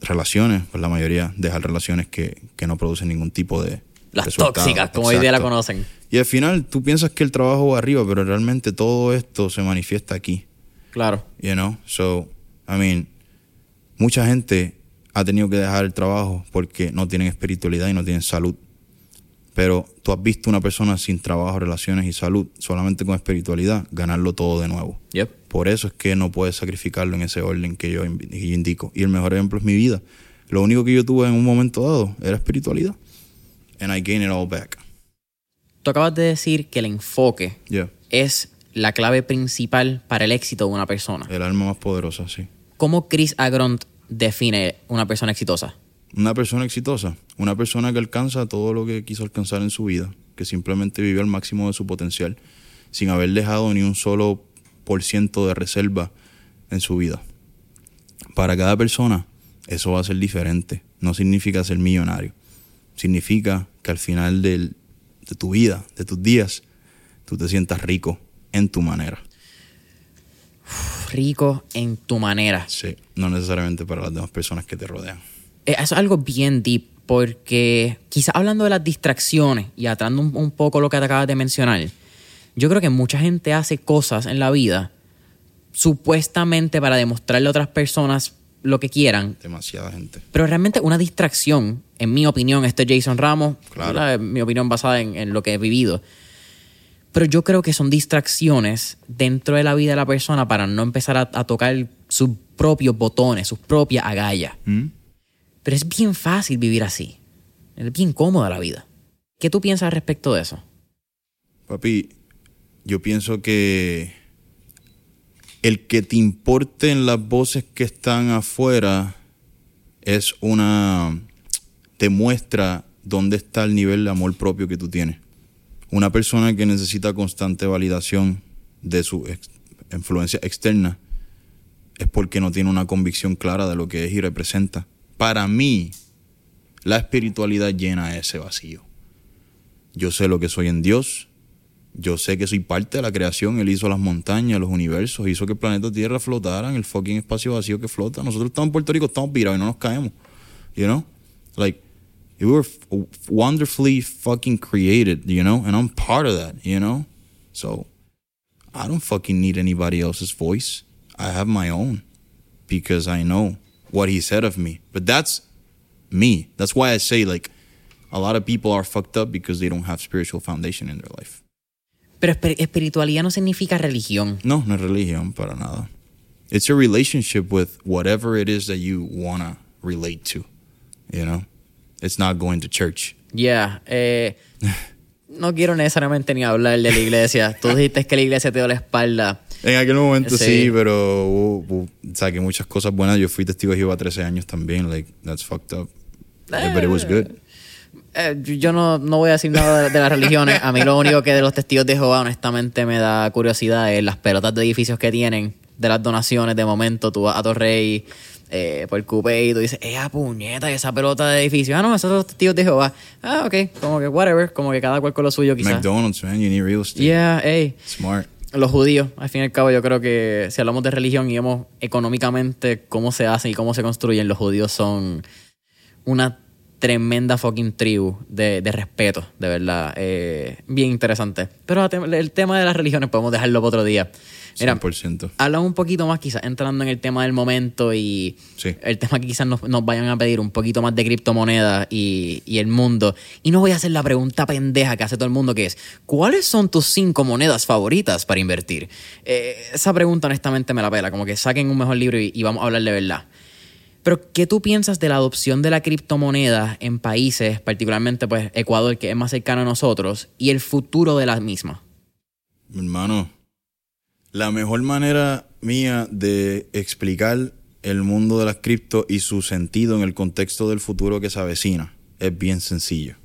relaciones, pues la mayoría dejar relaciones que, no producen ningún tipo de... Las tóxicas, como hoy día la conocen. Y al final tú piensas que el trabajo va arriba, pero realmente todo esto se manifiesta aquí. Claro. You know, so, I mean, mucha gente ha tenido que dejar el trabajo porque no tienen espiritualidad y no tienen salud. Pero tú has visto una persona sin trabajo, relaciones y salud, solamente con espiritualidad, ganarlo todo de nuevo. Por eso es que no puedes sacrificarlo en ese orden que yo indico. Y el mejor ejemplo es mi vida. Lo único que yo tuve en un momento dado era espiritualidad. And I gained it all back. Tú acabas de decir que el enfoque es la clave principal para el éxito de una persona. El alma más poderosa, sí. ¿Cómo Chris Agront define una persona exitosa? Una persona exitosa, una persona que alcanza todo lo que quiso alcanzar en su vida, que simplemente vive al máximo de su potencial, sin haber dejado ni un solo por ciento de reserva en su vida. Para cada persona, eso va a ser diferente. No significa ser millonario. Significa que al final de tu vida, de tus días, tú te sientas rico en tu manera. Rico en tu manera. Sí, no necesariamente para las demás personas que te rodean. Eh, es algo bien deep porque quizás hablando de las distracciones y atando un, poco lo que te acabas de mencionar, yo creo que mucha gente hace cosas en la vida supuestamente para demostrarle a otras personas lo que quieran. Demasiada gente. Pero realmente una distracción, en mi opinión, este es Jason Ramos, claro. mi opinión basada en, lo que he vivido. Pero yo creo que son distracciones dentro de la vida de la persona para no empezar a, tocar sus propios botones, sus propias agallas. ¿Mm? Pero es bien fácil vivir así. Es bien cómoda la vida. ¿Qué tú piensas respecto de eso? Papi, yo pienso que el que te importen las voces que están afuera es una. te muestra dónde está el nivel de amor propio que tú tienes. Una persona que necesita constante validación de su influencia externa es porque no tiene una convicción clara de lo que es y representa para mí, la espiritualidad llena ese vacío. Yo sé lo que soy en Dios. Yo sé que soy parte de la creación. Él hizo las montañas, los universos, hizo que el planeta Tierra flotara en el fucking espacio vacío que flota. Nosotros estamos en Puerto Rico, estamos virados y no nos caemos. You know? Like, we were wonderfully fucking created, you know? And I'm part of that, you know? So, I don't fucking need anybody else's voice. I have my own because I know what he said of me. But that's me. That's why I say like a lot of people are fucked up because they don't have spiritual foundation in their life. Pero espiritualidad no significa religión. No, no es religión para nada. It's a relationship with whatever it is that you wanna relate to. You know, it's not going to church. Yeah. Eh, no quiero necesariamente ni hablar de la iglesia. Tú dijiste que la iglesia te dio la espalda. En aquel momento sí, pero saqué muchas cosas buenas. Yo fui testigo de Jehová 13 años también. Like, that's fucked up. but it was good. Eh, yo no, no, voy a decir nada de, las religiones. A mí lo único que de los testigos de Jehová, honestamente, me da curiosidad es las pelotas de edificios que tienen, de las donaciones. De momento, tú vas a Torrey eh, por el coupé y tú dices, ¡eh, puñeta! esa pelota de edificio. Ah, no, esos son los testigos de Jehová. Ah, ok, como que whatever, como que cada cual con lo suyo, quizás. McDonald's, man, you need real estate. Yeah, hey. Smart. Los judíos, al fin y al cabo, yo creo que si hablamos de religión y vemos económicamente cómo se hacen y cómo se construyen, los judíos son una tremenda fucking tribu de, respeto, de verdad. Eh, bien interesante. Pero el tema de las religiones podemos dejarlo para otro día. Mira, 100%. Hablamos un poquito más, quizás entrando en el tema del momento y el tema que quizás nos, vayan a pedir un poquito más de criptomonedas y, el mundo. Y no voy a hacer la pregunta pendeja que hace todo el mundo, que es, ¿cuáles son tus cinco monedas favoritas para invertir? Eh, esa pregunta honestamente me la pela, como que saquen un mejor libro y, y vamos a hablar de verdad. Pero, ¿qué tú piensas de la adopción de la criptomoneda en países, particularmente pues Ecuador, que es más cercano a nosotros, y el futuro de la misma? Hermano, la mejor manera mía de explicar el mundo de las cripto y su sentido en el contexto del futuro que se avecina es bien sencillo.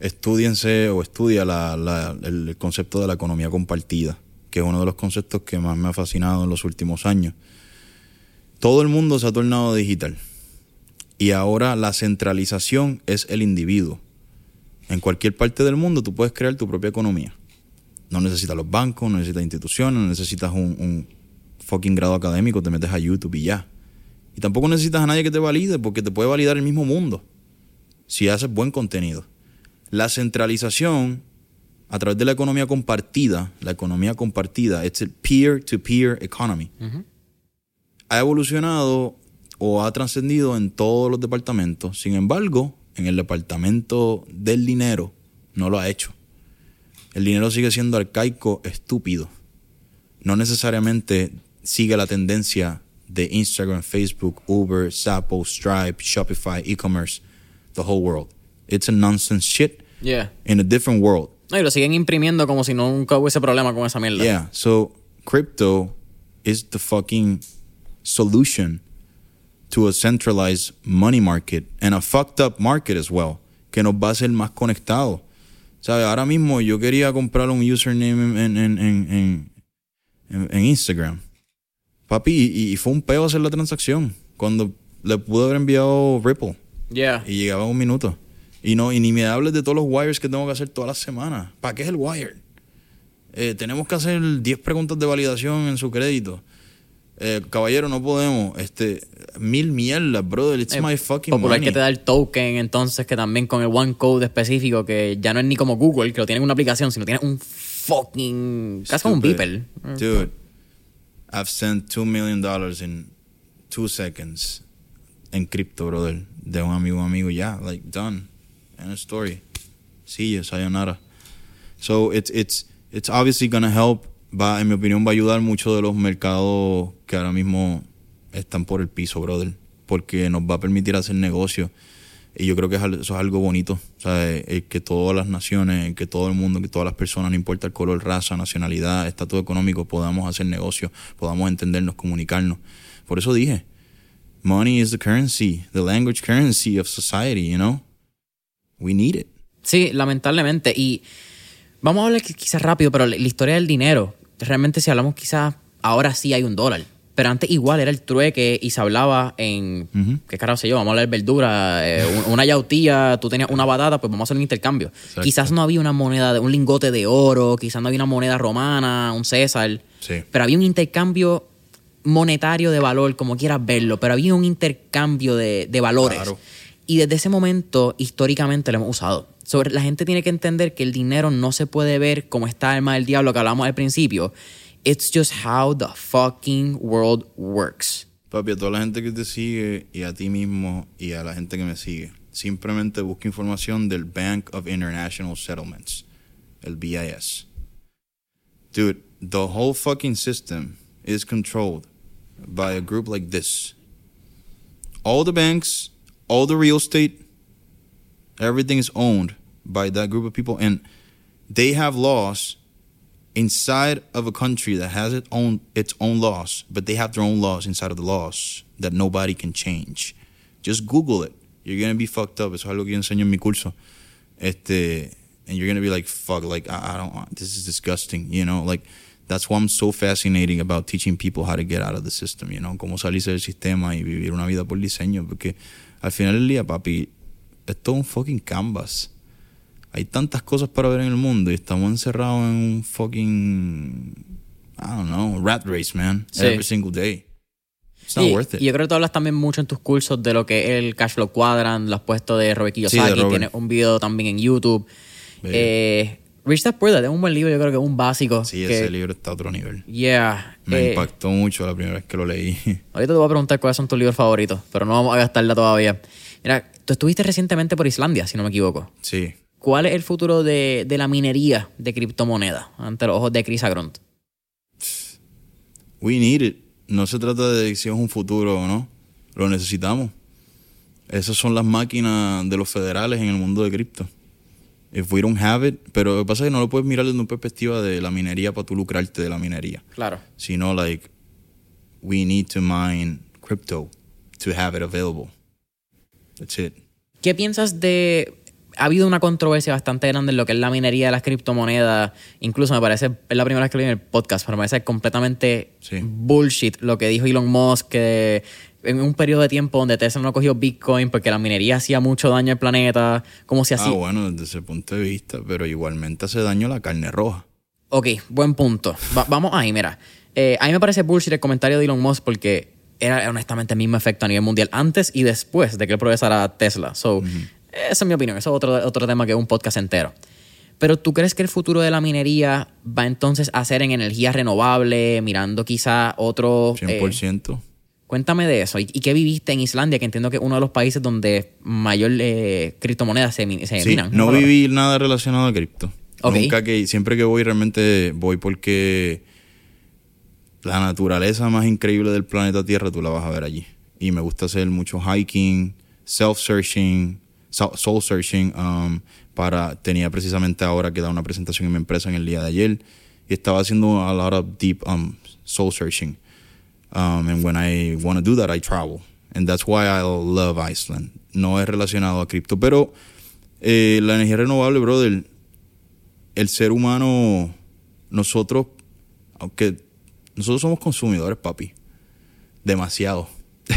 Estudiense o estudia el concepto de la economía compartida, que es uno de los conceptos que más me ha fascinado en los últimos años todo el mundo se ha tornado digital y ahora la centralización es el individuo. En cualquier parte del mundo tú puedes crear tu propia economía. No necesitas los bancos, no necesitas instituciones, no necesitas un, fucking grado académico, te metes a YouTube y ya. Y tampoco necesitas a nadie que te valide porque te puede validar el mismo mundo si haces buen contenido. La centralización a través de la economía compartida, la economía compartida, es el peer-to-peer economy ha evolucionado o ha trascendido en todos los departamentos. Sin embargo, en el departamento del dinero no lo ha hecho. El dinero sigue siendo arcaico, estúpido. No necesariamente sigue la tendencia de Instagram, Facebook, Uber, Zappo, Stripe, Shopify, e-commerce, the whole world. It's a nonsense shit yeah. in a different world. No, y lo siguen imprimiendo como si nunca hubiese problema con esa mierda. Yeah, so crypto is the fucking solution to a centralized money market and a fucked up market as well, que nos va a hacer más conectados. ¿Sabes? Ahora mismo yo quería comprar un username en, en, en, en Instagram. Papi, y, fue un peo hacer la transacción. Cuando le pude haber enviado Ripple. Yeah. Y llegaba un minuto. Y no, y ni me hables de todos los wires que tengo que hacer todas las semanas. ¿Para qué es el wire? Eh, tenemos que hacer 10 preguntas de validación en su crédito. Eh, caballero, no podemos. Este, mil mierdas, brother. It's eh, my fucking popular que te da el token, entonces, que también con el one code específico, que ya no es ni como Google, que lo tiene en una aplicación, sino tiene un fucking. casi como un beeper. Dude, I've sent two million dollars in two seconds en cripto, brother. De un amigo, un amigo, ya, like, done. End of story. See you, sayonara. So it's, it's, it's obviously gonna help va, en mi opinión, va a ayudar mucho de los mercados que ahora mismo están por el piso, brother, porque nos va a permitir hacer negocios. Y yo creo que eso es algo bonito, o sea, que todas las naciones, que todo el mundo, que todas las personas, no importa el color, raza, nacionalidad, estatus económico, podamos hacer negocios, podamos entendernos, comunicarnos. Por eso dije, money is the currency, the language currency of society, you know? We need it. Sí, lamentablemente. Y vamos a hablar quizás rápido, pero la historia del dinero realmente si hablamos quizás, ahora sí hay un dólar. Pero antes igual era el trueque y se hablaba en, ¿qué carajo sé yo? Vamos a hablar de verdura, eh, una yautía, tú tenías una batata, pues vamos a hacer un intercambio. Quizás no había una moneda, de, un lingote de oro, quizás no había una moneda romana, un César, pero había un intercambio monetario de valor, como quieras verlo, pero había un intercambio de, valores. Y desde ese momento, históricamente, lo hemos usado la gente tiene que entender que el dinero no se puede ver como esta alma del diablo que hablamos al principio. It's just how the fucking world works. Papi, a toda la gente que te sigue y a ti mismo y a la gente que me sigue, simplemente busca información del Bank of International Settlements, el BIS. Dude, the whole fucking system is controlled by a group like this. All the banks, all the real estate, everything is owned by that group of people, and they have laws inside of a country that has its own its own laws, but they have their own laws inside of the laws that nobody can change. Just Google it. You're gonna be fucked up. Eso es algo que yo enseño en mi curso. Este, and you're gonna be like, fuck, like I, I don't. want. This is disgusting. You know, like that's why I'm so fascinating about teaching people how to get out of the system. You know, cómo salirse del sistema y vivir una vida por diseño, porque al final del día, papi, es todo un fucking canvas. Hay tantas cosas para ver en el mundo y estamos encerrados en un fucking, I don't know, rat race, man. Sí. Every single day. It's not y, worth it. y yo creo que tú hablas también mucho en tus cursos de lo que es el Cash Flow Quadrant, lo has puesto de Robert Kiyosaki, Robert. tienes un video también en YouTube. Eh, Rich Dad Poor Dad es un buen libro, yo creo que es un básico. sí, que- ese libro está a otro nivel. Yeah. Me eh, impactó mucho la primera vez que lo leí. Ahorita te voy a preguntar cuáles son tus libros favoritos, pero no vamos a gastarla todavía. Mira, tú estuviste recientemente por Islandia, si no me equivoco. sí. ¿Cuál es el futuro de, de la minería de criptomonedas ante los ojos de Chris Agront? We need it. No se trata de si es un futuro o no. Lo necesitamos. Esas son las máquinas de los federales en el mundo de cripto. If we don't have it, pero lo que pasa es que no lo puedes mirar desde una perspectiva de la minería para tú lucrarte de la minería, Claro. sino like we need to mine crypto to have it available. That's it. ¿Qué piensas de... Ha habido una controversia bastante grande en lo que es la minería de las criptomonedas. Incluso me parece, es la primera vez que lo vi en el podcast, pero me parece completamente Sí. bullshit lo que dijo Elon Musk, que en un periodo de tiempo donde Tesla no cogió Bitcoin porque la minería hacía mucho daño al planeta, como si así... Ah, bueno, desde ese punto de vista, pero igualmente hace daño la carne roja. Ok, buen punto. Va- vamos ahí, mira. Eh, a mí me parece bullshit el comentario de Elon Musk porque era honestamente el mismo efecto a nivel mundial antes y después de que él progresara Tesla. So, esa es mi opinión. Eso es otro, otro tema que es un podcast entero. Pero ¿tú crees que el futuro de la minería va entonces a ser en energía renovable, mirando quizá otro... eh, 100%. cuéntame de eso. ¿Y, y qué viviste en Islandia? Que entiendo que es uno de los países donde mayor eh, criptomonedas se, se Sí, minan. no viví nada relacionado a cripto. Nunca que, siempre que voy, realmente voy porque la naturaleza más increíble del planeta Tierra tú la vas a ver allí. Y me gusta hacer mucho hiking, self-searching, so- soul-searching. um, para, tenía precisamente ahora que dar una presentación en mi empresa en el día de ayer. Y estaba haciendo a lot of deep um, soul-searching. Um, and when I want to do that, I travel. And that's why I love Iceland. No es relacionado a cripto. Pero eh, la energía renovable, brother, el ser humano, nosotros, aunque nosotros somos consumidores, papi. Demasiado.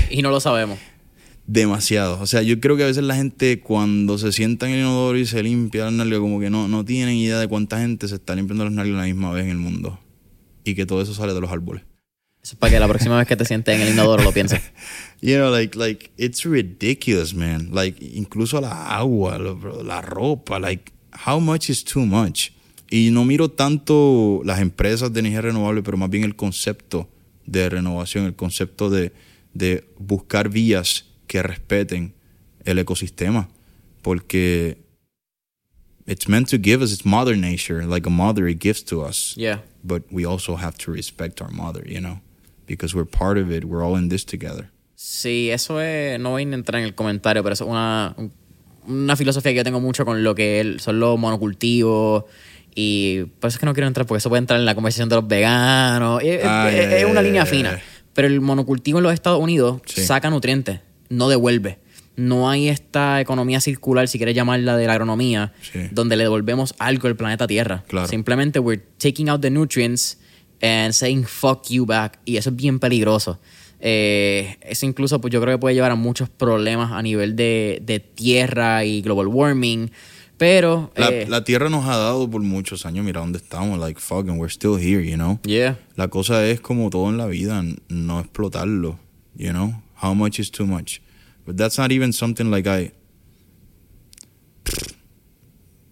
Y no lo sabemos. Demasiado. O sea, yo creo que a veces la gente cuando se sienta en el inodoro y se limpia las nalgas, como que no, no tienen idea de cuánta gente se está limpiando las nalgas a la misma vez en el mundo. Y que todo eso sale de los árboles. Eso es para que la próxima vez que te sientes en el inodoro lo pienses. You know, like, like, it's ridiculous, man. Like, incluso la agua, lo- la ropa, like, how much is too much? Y no miro tanto las empresas de energía renovable, pero más bien el concepto de renovación, el concepto de, de buscar vías que respeten el ecosistema. Porque it's meant to give us its mother nature, like a mother, it gives to us Yeah. but we also have to respect our mother, you know, because we're part of it. We're all in this together. Sí, eso es. No voy a entrar en el comentario, pero es una, un- una filosofía que yo tengo mucho con lo que son los monocultivos. Y por eso es que no quiero entrar, porque eso puede entrar en la conversación de los veganos. Ay, es- es una ay, línea fina. Pero el monocultivo en los Estados Unidos Sí. saca nutrientes, no devuelve. No hay esta economía circular, si quieres llamarla de la agronomía, Sí. donde le devolvemos algo al planeta Tierra. Claro. Simplemente we're taking out the nutrients and saying fuck you back. Y eso es bien peligroso. Eh, eso incluso pues, yo creo que puede llevar a muchos problemas a nivel de, de tierra y global warming. Pero... La, eh, la tierra nos ha dado por muchos años, mira dónde estamos, like fucking, we're still here, you know. yeah. La cosa es como todo en la vida, no explotarlo, you know. How much is too much? But that's not even something like I.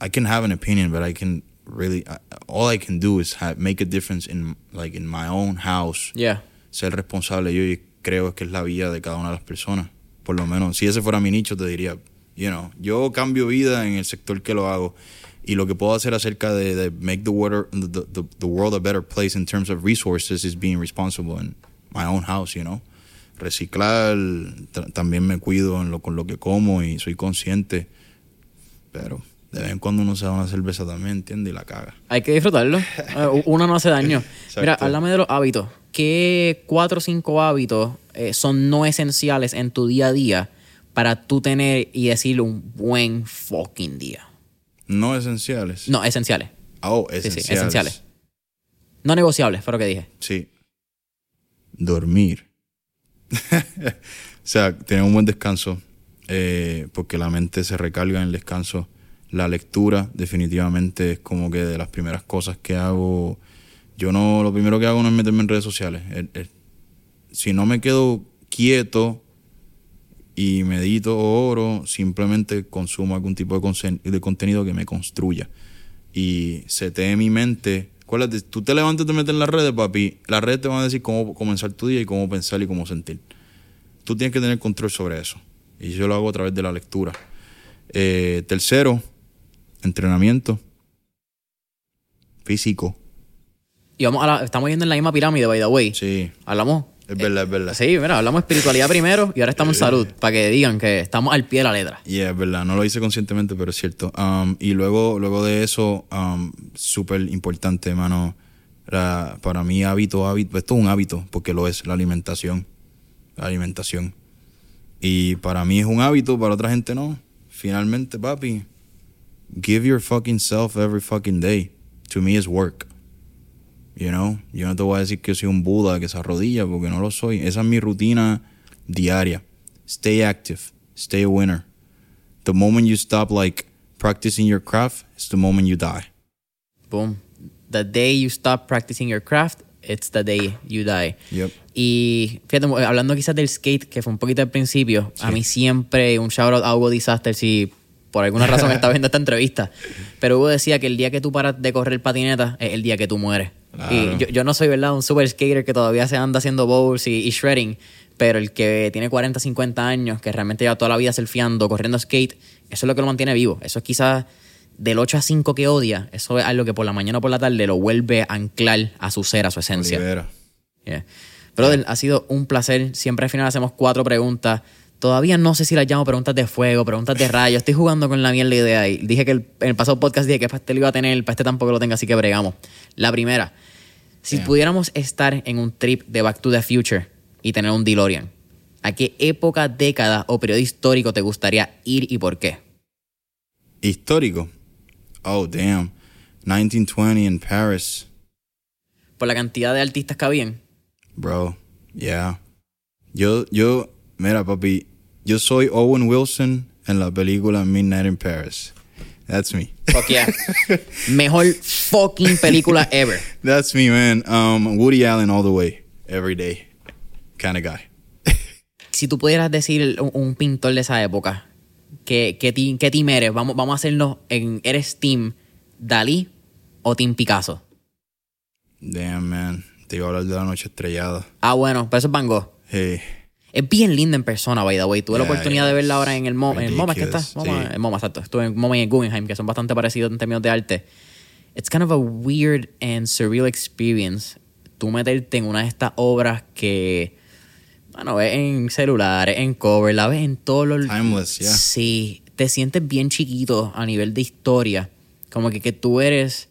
I can have an opinion, but I can really I, all I can do is have, make a difference in like in my own house. Yeah. ser responsable yo y creo que es la vida de cada una de las personas. Por lo menos, si ese fuera mi nicho, te diría, you know, yo cambio vida en el sector que lo hago y lo que puedo hacer acerca de, de make the, water, the, the, the world a better place in terms of resources is being responsible in my own house, you know. Reciclar, también me cuido en lo, con lo que como y soy consciente, pero De vez en cuando uno se da una cerveza también, ¿entiendes? Y la caga. Hay que disfrutarlo. Eh, Una no hace daño. Mira, háblame de los hábitos. ¿Qué cuatro o cinco hábitos eh, son no esenciales en tu día a día para tú tener y decir un buen fucking día? No esenciales. No, esenciales. Oh, Sí, esenciales. sí, esenciales. No negociables, fue lo que dije. Sí. Dormir. o sea, tener un buen descanso. eh, porque la mente se recarga en el descanso. La lectura, definitivamente, es como que de las primeras cosas que hago. Yo no, lo primero que hago no es meterme en redes sociales. Si no me quedo quieto y medito o oro, simplemente consumo algún tipo de, de contenido que me construya. Y setee mi mente. Acuérdate, tú te levantas y te metes en las redes, papi. Las redes te van a decir cómo comenzar tu día y cómo pensar y cómo sentir. Tú tienes que tener control sobre eso. Y yo lo hago a través de la lectura. Eh, tercero, entrenamiento físico. Y vamos a la- estamos yendo en la misma pirámide, by the way. Sí, Hablamos. Es verdad, es verdad. Sí, mira, hablamos espiritualidad primero y ahora estamos en salud, para que digan que estamos al pie de la letra. Y es verdad, no lo hice conscientemente, pero es cierto. Um, y luego, luego de eso, um, súper importante, hermano. para mí, hábito, hábito, esto es un hábito, porque lo es, la alimentación. La alimentación. Y para mí es un hábito, para otra gente no. Finalmente, papi, give your fucking self every fucking day. To me is work. You know, yo no te voy a decir que soy un Buda que se arrodilla porque no lo soy. Esa es mi rutina diaria. Stay active, stay a winner. The moment you stop like practicing your craft is the moment you die. Boom. The day you stop practicing your craft, it's the day you die. Yep. Y fíjate, hablando quizás del skate, que fue un poquito al principio, a mí siempre un shout out a Hugo Disaster si por alguna razón está viendo esta entrevista. Pero Hugo decía que el día que tú paras de correr patineta es el día que tú mueres. Claro. Y yo, yo no soy, ¿verdad? Un super skater que todavía se anda haciendo bowls y, y shredding, pero el que tiene 40, 50 años, que realmente lleva toda la vida surfeando, corriendo skate, eso es lo que lo mantiene vivo. Eso es quizás del 8 a 5 que odia, eso es algo que por la mañana o por la tarde lo vuelve a anclar a su ser, a su esencia. Yeah. Brother, ha sido un placer. Siempre al final hacemos cuatro preguntas. Todavía no sé si las llamo preguntas de fuego, preguntas de rayos. Estoy jugando con la mierda idea y dije que el- en el pasado podcast dije que este lo iba a tener, para este tampoco lo tenga, así que bregamos. La primera, si pudiéramos estar en un trip de Back to the Future y tener un DeLorean, ¿a qué época, década o periodo histórico te gustaría ir y por qué? Histórico. Oh, damn. 1920 in Paris. Por la cantidad de artistas que habían. Bro, yeah. Yo, yo, mira, papi, yo soy Owen Wilson en la película Midnight in Paris. That's me. Fuck yeah. Mejor fucking película ever. That's me, man. Um, Woody Allen all the way, every day, kind of guy. si tú pudieras decir un, pintor de esa época, ¿qué, qué, team, qué team eres? Vamos, vamos a hacernos en. ¿Eres Team Dalí o Team Picasso? Damn, man. Te iba a hablar de la noche estrellada. Ah, bueno, pero eso es Van Gogh. Hey, Es bien linda en persona, by the way. Tuve la oportunidad de verla ahora en el MoMA. ¿En el MoMA que está? MoMA, sí. el MoMA, exacto. Estuve en MoMA y en Guggenheim, que son bastante parecidos en términos de arte. It's kind of a weird and surreal experience. Tú meterte en una de estas obras que... Bueno, ves en celulares, en cover, la ves en todos los... Timeless, yeah. Sí, te sientes bien chiquito a nivel de historia. Como que, que tú eres.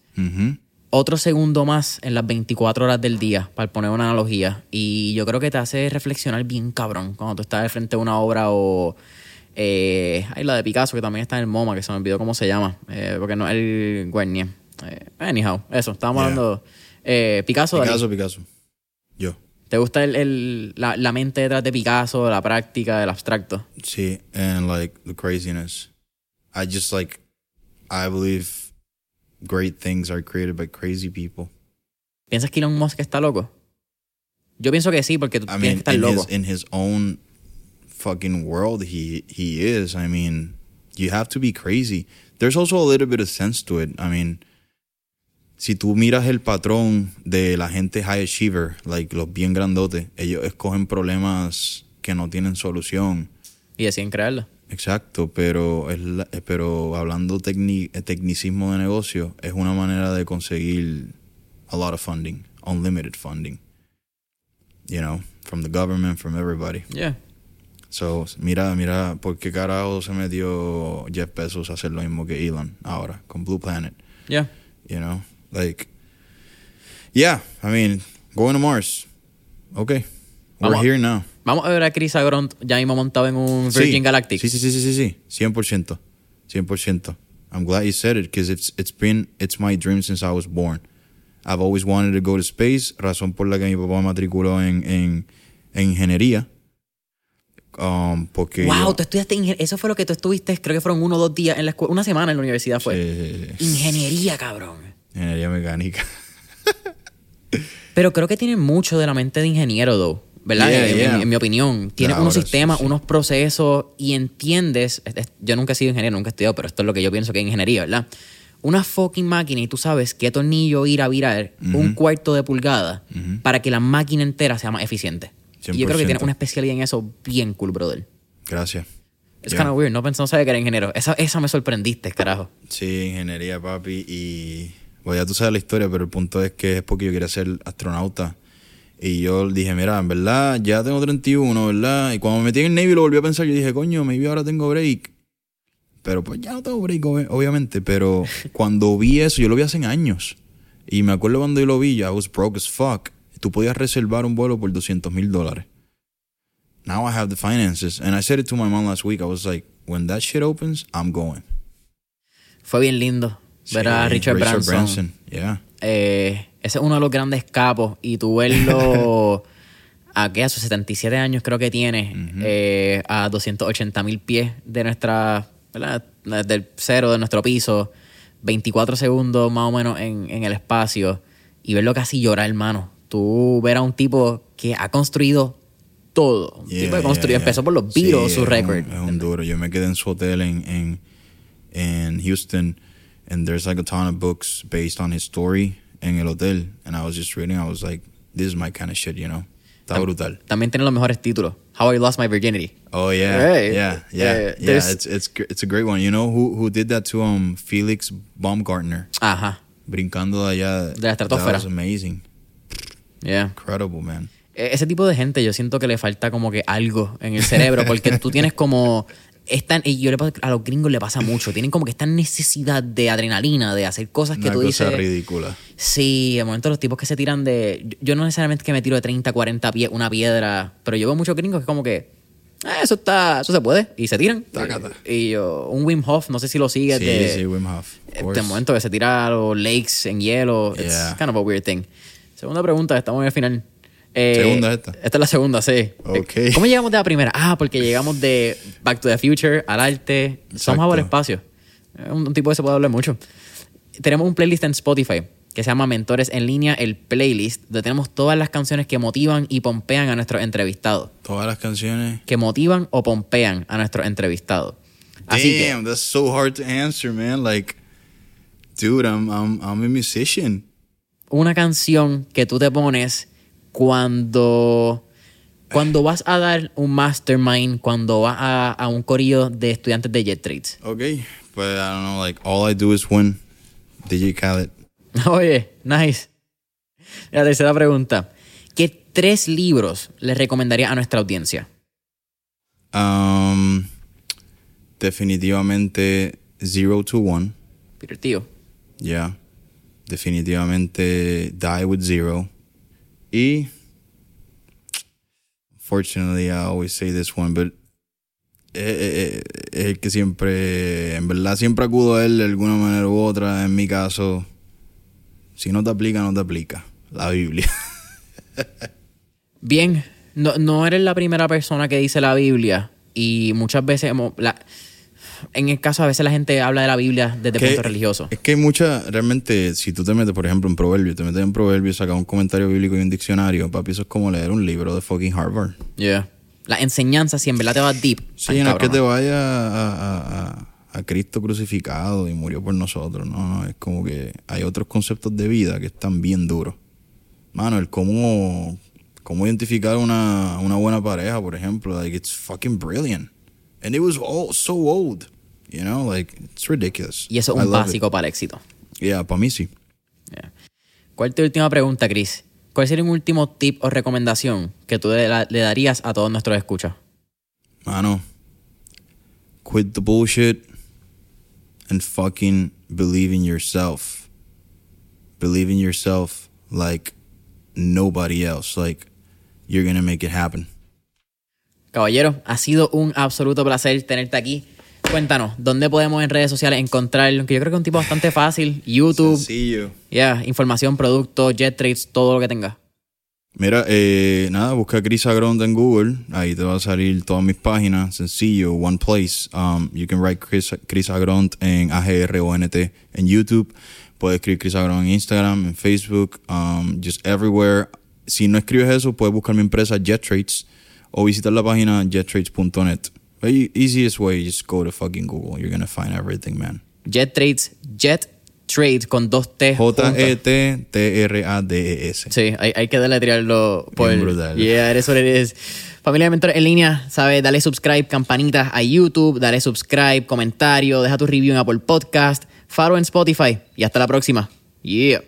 Otro segundo más en las 24 horas del día, para poner una analogía. Y yo creo que te hace reflexionar bien cabrón cuando tú estás al frente de una obra o... Eh, hay la de Picasso, que también está en el MoMA, que se me olvidó cómo se llama, eh, porque no es el Guarnier. Eh, anyhow, eso, estábamos Yeah. hablando... Eh, Picasso, Dalí. Picasso, Picasso. Yo. ¿te gusta el, el- la, la mente detrás de Picasso, la práctica, el abstracto? See, and like the craziness. I just like, I believe great things are created by crazy people. ¿Piensas que Elon Musk está loco? Yo pienso que sí, porque tú I tienes mean, que estar in loco. his in his own fucking world, he he is. I mean, you have to be crazy. There's also a little bit of sense to it. I mean, si tú miras el patrón de la gente high achiever, like los bien grandotes, ellos escogen problemas que no tienen solución. Y deciden crearlo. Exacto, pero es la- eh, pero hablando tecni- eh, tecnicismo de negocio, es una manera de conseguir a lot of funding, unlimited funding. You know, from the government, from everybody. Yeah. So, mira, mira, ¿por qué carajo se metió Jeff Bezos a hacer lo mismo que Elon ahora con Blue Planet? Yeah. You know, like, yeah, I mean, going to Mars. Okay, we're here now. Vamos a ver a Chris Agront ya mismo montado en un Virgin sí. Galactic. Sí, sí, sí, sí, sí, sí, 100%. 100%. I'm glad you said it because it's, it's been, it's my dream since I was born. I've always wanted to go to space, razón por la que mi papá me matriculó en, en, en ingeniería. Um, porque Wow, yo- tú estudiaste ingen- Eso fue lo que tú estuviste, creo que fueron uno o dos días en la escuela. Una semana en la universidad fue. Ingeniería, cabrón. Ingeniería mecánica. Pero creo que tiene mucho de la mente de ingeniero, though. ¿Verdad? Yeah, en, yeah. en- en mi opinión. Tiene Ahora unos sistemas, sí. unos procesos y entiendes. es- es- Yo nunca he sido ingeniero, nunca he estudiado, pero esto es lo que yo pienso que es ingeniería, ¿verdad? Una fucking máquina y tú sabes qué tornillo ir a virar un cuarto de pulgada para que la máquina entera sea más eficiente. Y yo creo que 100%. tiene una especialidad en eso bien cool, brother. Gracias. Es Yeah. kind of weird, no pensé, no sabía que era ingeniero. Esa, esa me sorprendiste, carajo. Sí, ingeniería, papi. Y bueno, ya tú sabes la historia, pero el punto es que es porque yo quería ser astronauta. Y yo dije, mira, en verdad, ya tengo 31, ¿verdad? Y cuando me metí en el Navy lo volví a pensar, yo dije, coño, maybe ahora tengo break. Pero pues ya no tengo break, ob- obviamente. Pero cuando vi eso, yo lo vi hace años. Y me acuerdo cuando yo lo vi, I was broke as fuck. Tú podías reservar un vuelo por 200 mil dólares. Now I have the finances. And I said it to my mom last week. I was like, when that shit opens, I'm going. Fue bien lindo ver a Sí, Richard, Branson. Yeah. Eh, ese es uno de los grandes capos. Y tú verlo a que a sus 77 años creo que tiene, eh, a 280 mil pies de nuestra, ¿verdad? Del cero de nuestro piso, 24 segundos más o menos en, en el espacio, y verlo casi llorar, hermano. Tú ver a un tipo que ha construido todo. Un Yeah, tipo que construyó, yeah. empezó por los Sí, Beatles, su es récord. Es un duro. Yo me quedé en su hotel en, en, en Houston, and there's like a ton of books based on his story en el hotel. And I was just reading, I was like, this is my kind of shit, you know? Está brutal. También tiene los mejores títulos. How I Lost My Virginity. Oh yeah, yeah, yeah, eh, yeah. there's- It's it's it's a great one. You know who who did that to um Felix Baumgartner Ajá. brincando de allá De la estratosfera. That was amazing, Yeah. incredible, man. E- Ese tipo de gente yo siento que le falta como que algo en el cerebro porque tú tienes como esta y yo le pasa- a los gringos le pasa mucho, tienen como que esta necesidad de adrenalina, de hacer cosas que Una tú cosa dices, ridícula. sí, de momento los tipos que se tiran de yo- no necesariamente que me tiro de 30, 40 pies una piedra, pero yo veo muchos gringos que como que "Ah, eso está, eso se puede y se tiran. Tácata. Y yo, un Wim Hof, no sé si lo sigues Sí, de sí, Wim Hof. of course. momento que se tira a los lakes en hielo. It's Yeah. kind of a weird thing. Segunda pregunta, estamos en el final. Eh, ¿Segunda esta? Esta es la segunda, sí. ¿Cómo llegamos de la primera? Ah, porque llegamos de Back to the Future al arte. Somos al espacio. Eh, Un, un tipo que se puede hablar mucho. Tenemos un playlist en Spotify que se llama Mentores en línea, el playlist, donde tenemos todas las canciones que motivan y pompean a nuestros entrevistados. Todas las canciones. Que motivan o pompean a nuestros entrevistados. Así que, Damn, that's so hard to answer, man. Like, dude, I'm I'm I'm a musician. una canción que tú te pones cuando cuando vas a dar un mastermind, cuando vas a, a un corillo de estudiantes de Jet Trades. Okay, but I don't know. Like, all I do is win. DJ Khaled. Oye, nice. La tercera pregunta. ¿Qué tres libros le recomendaría a nuestra audiencia? Um, definitivamente Zero to One. Peter Tío. Yeah. Definitivamente Die with Zero. Y fortunately, I always say this one, but eh, eh, eh, es el que siempre, en verdad, siempre acudo a él de alguna manera u otra. En mi caso, si no te aplica, no te aplica. La Biblia. Bien, no, no eres la primera persona que dice la Biblia y muchas veces en el caso a veces la gente habla de la Biblia desde Que- punto religioso. Es que hay mucha, realmente, si tú te metes, por ejemplo, en Proverbios, te metes en Proverbios, sacas un comentario bíblico y un diccionario, papi, eso es como leer un libro de fucking Harvard. Yeah. La enseñanza, si en verdad te vas deep. Sí, no es que te vaya a, a- a- a Cristo crucificado y murió por nosotros, no, no, es como que hay otros conceptos de vida que están bien duros. Mano, el cómo, cómo identificar una, una buena pareja, por ejemplo, like it's fucking brilliant. And it was all so old, you know, like it's ridiculous. Y eso es un love it. básico para el éxito. Yeah, para mí sí. Yeah. ¿Cuál es tu última pregunta, Chris. ¿Cuál sería un último tip o recomendación que tú le, le darías a todos nuestros escuchas? Mano, quit the bullshit and fucking believe in yourself. Believe in yourself like nobody else. Like, you're gonna make it happen. Caballero, ha sido un absoluto placer tenerte aquí. Cuéntanos, ¿dónde podemos en redes sociales encontrarlo? Que yo creo que es un tipo bastante fácil. YouTube. Sencillo. Yeah, información, productos, jet trades, todo lo que tenga. Mira, eh, nada, busca Chris Agront en Google. Ahí te va a salir todas mis páginas. Sencillo, one place. Um, you can write Chris, Chris Agront en AGRONT en YouTube. Puedes escribir Chris Agront en Instagram, en Facebook, um, just everywhere. Si no escribes eso, puedes buscar mi empresa Jet Trades o visitar la página jettrades.net. Easiest way, just go to fucking Google. You're gonna find everything, man. Jet Trades, Jet Trades con dos T. J-E-T-T-R-A-D-E-S. Sí, hay, hay que deletrearlo por. Bien brutal. Yeah, eso es. Familia de Mentores en línea, ¿sabes? Dale subscribe, campanitas a YouTube, dale subscribe, comentario, deja tu review en Apple Podcast, Faro en Spotify y hasta la próxima. Yeah.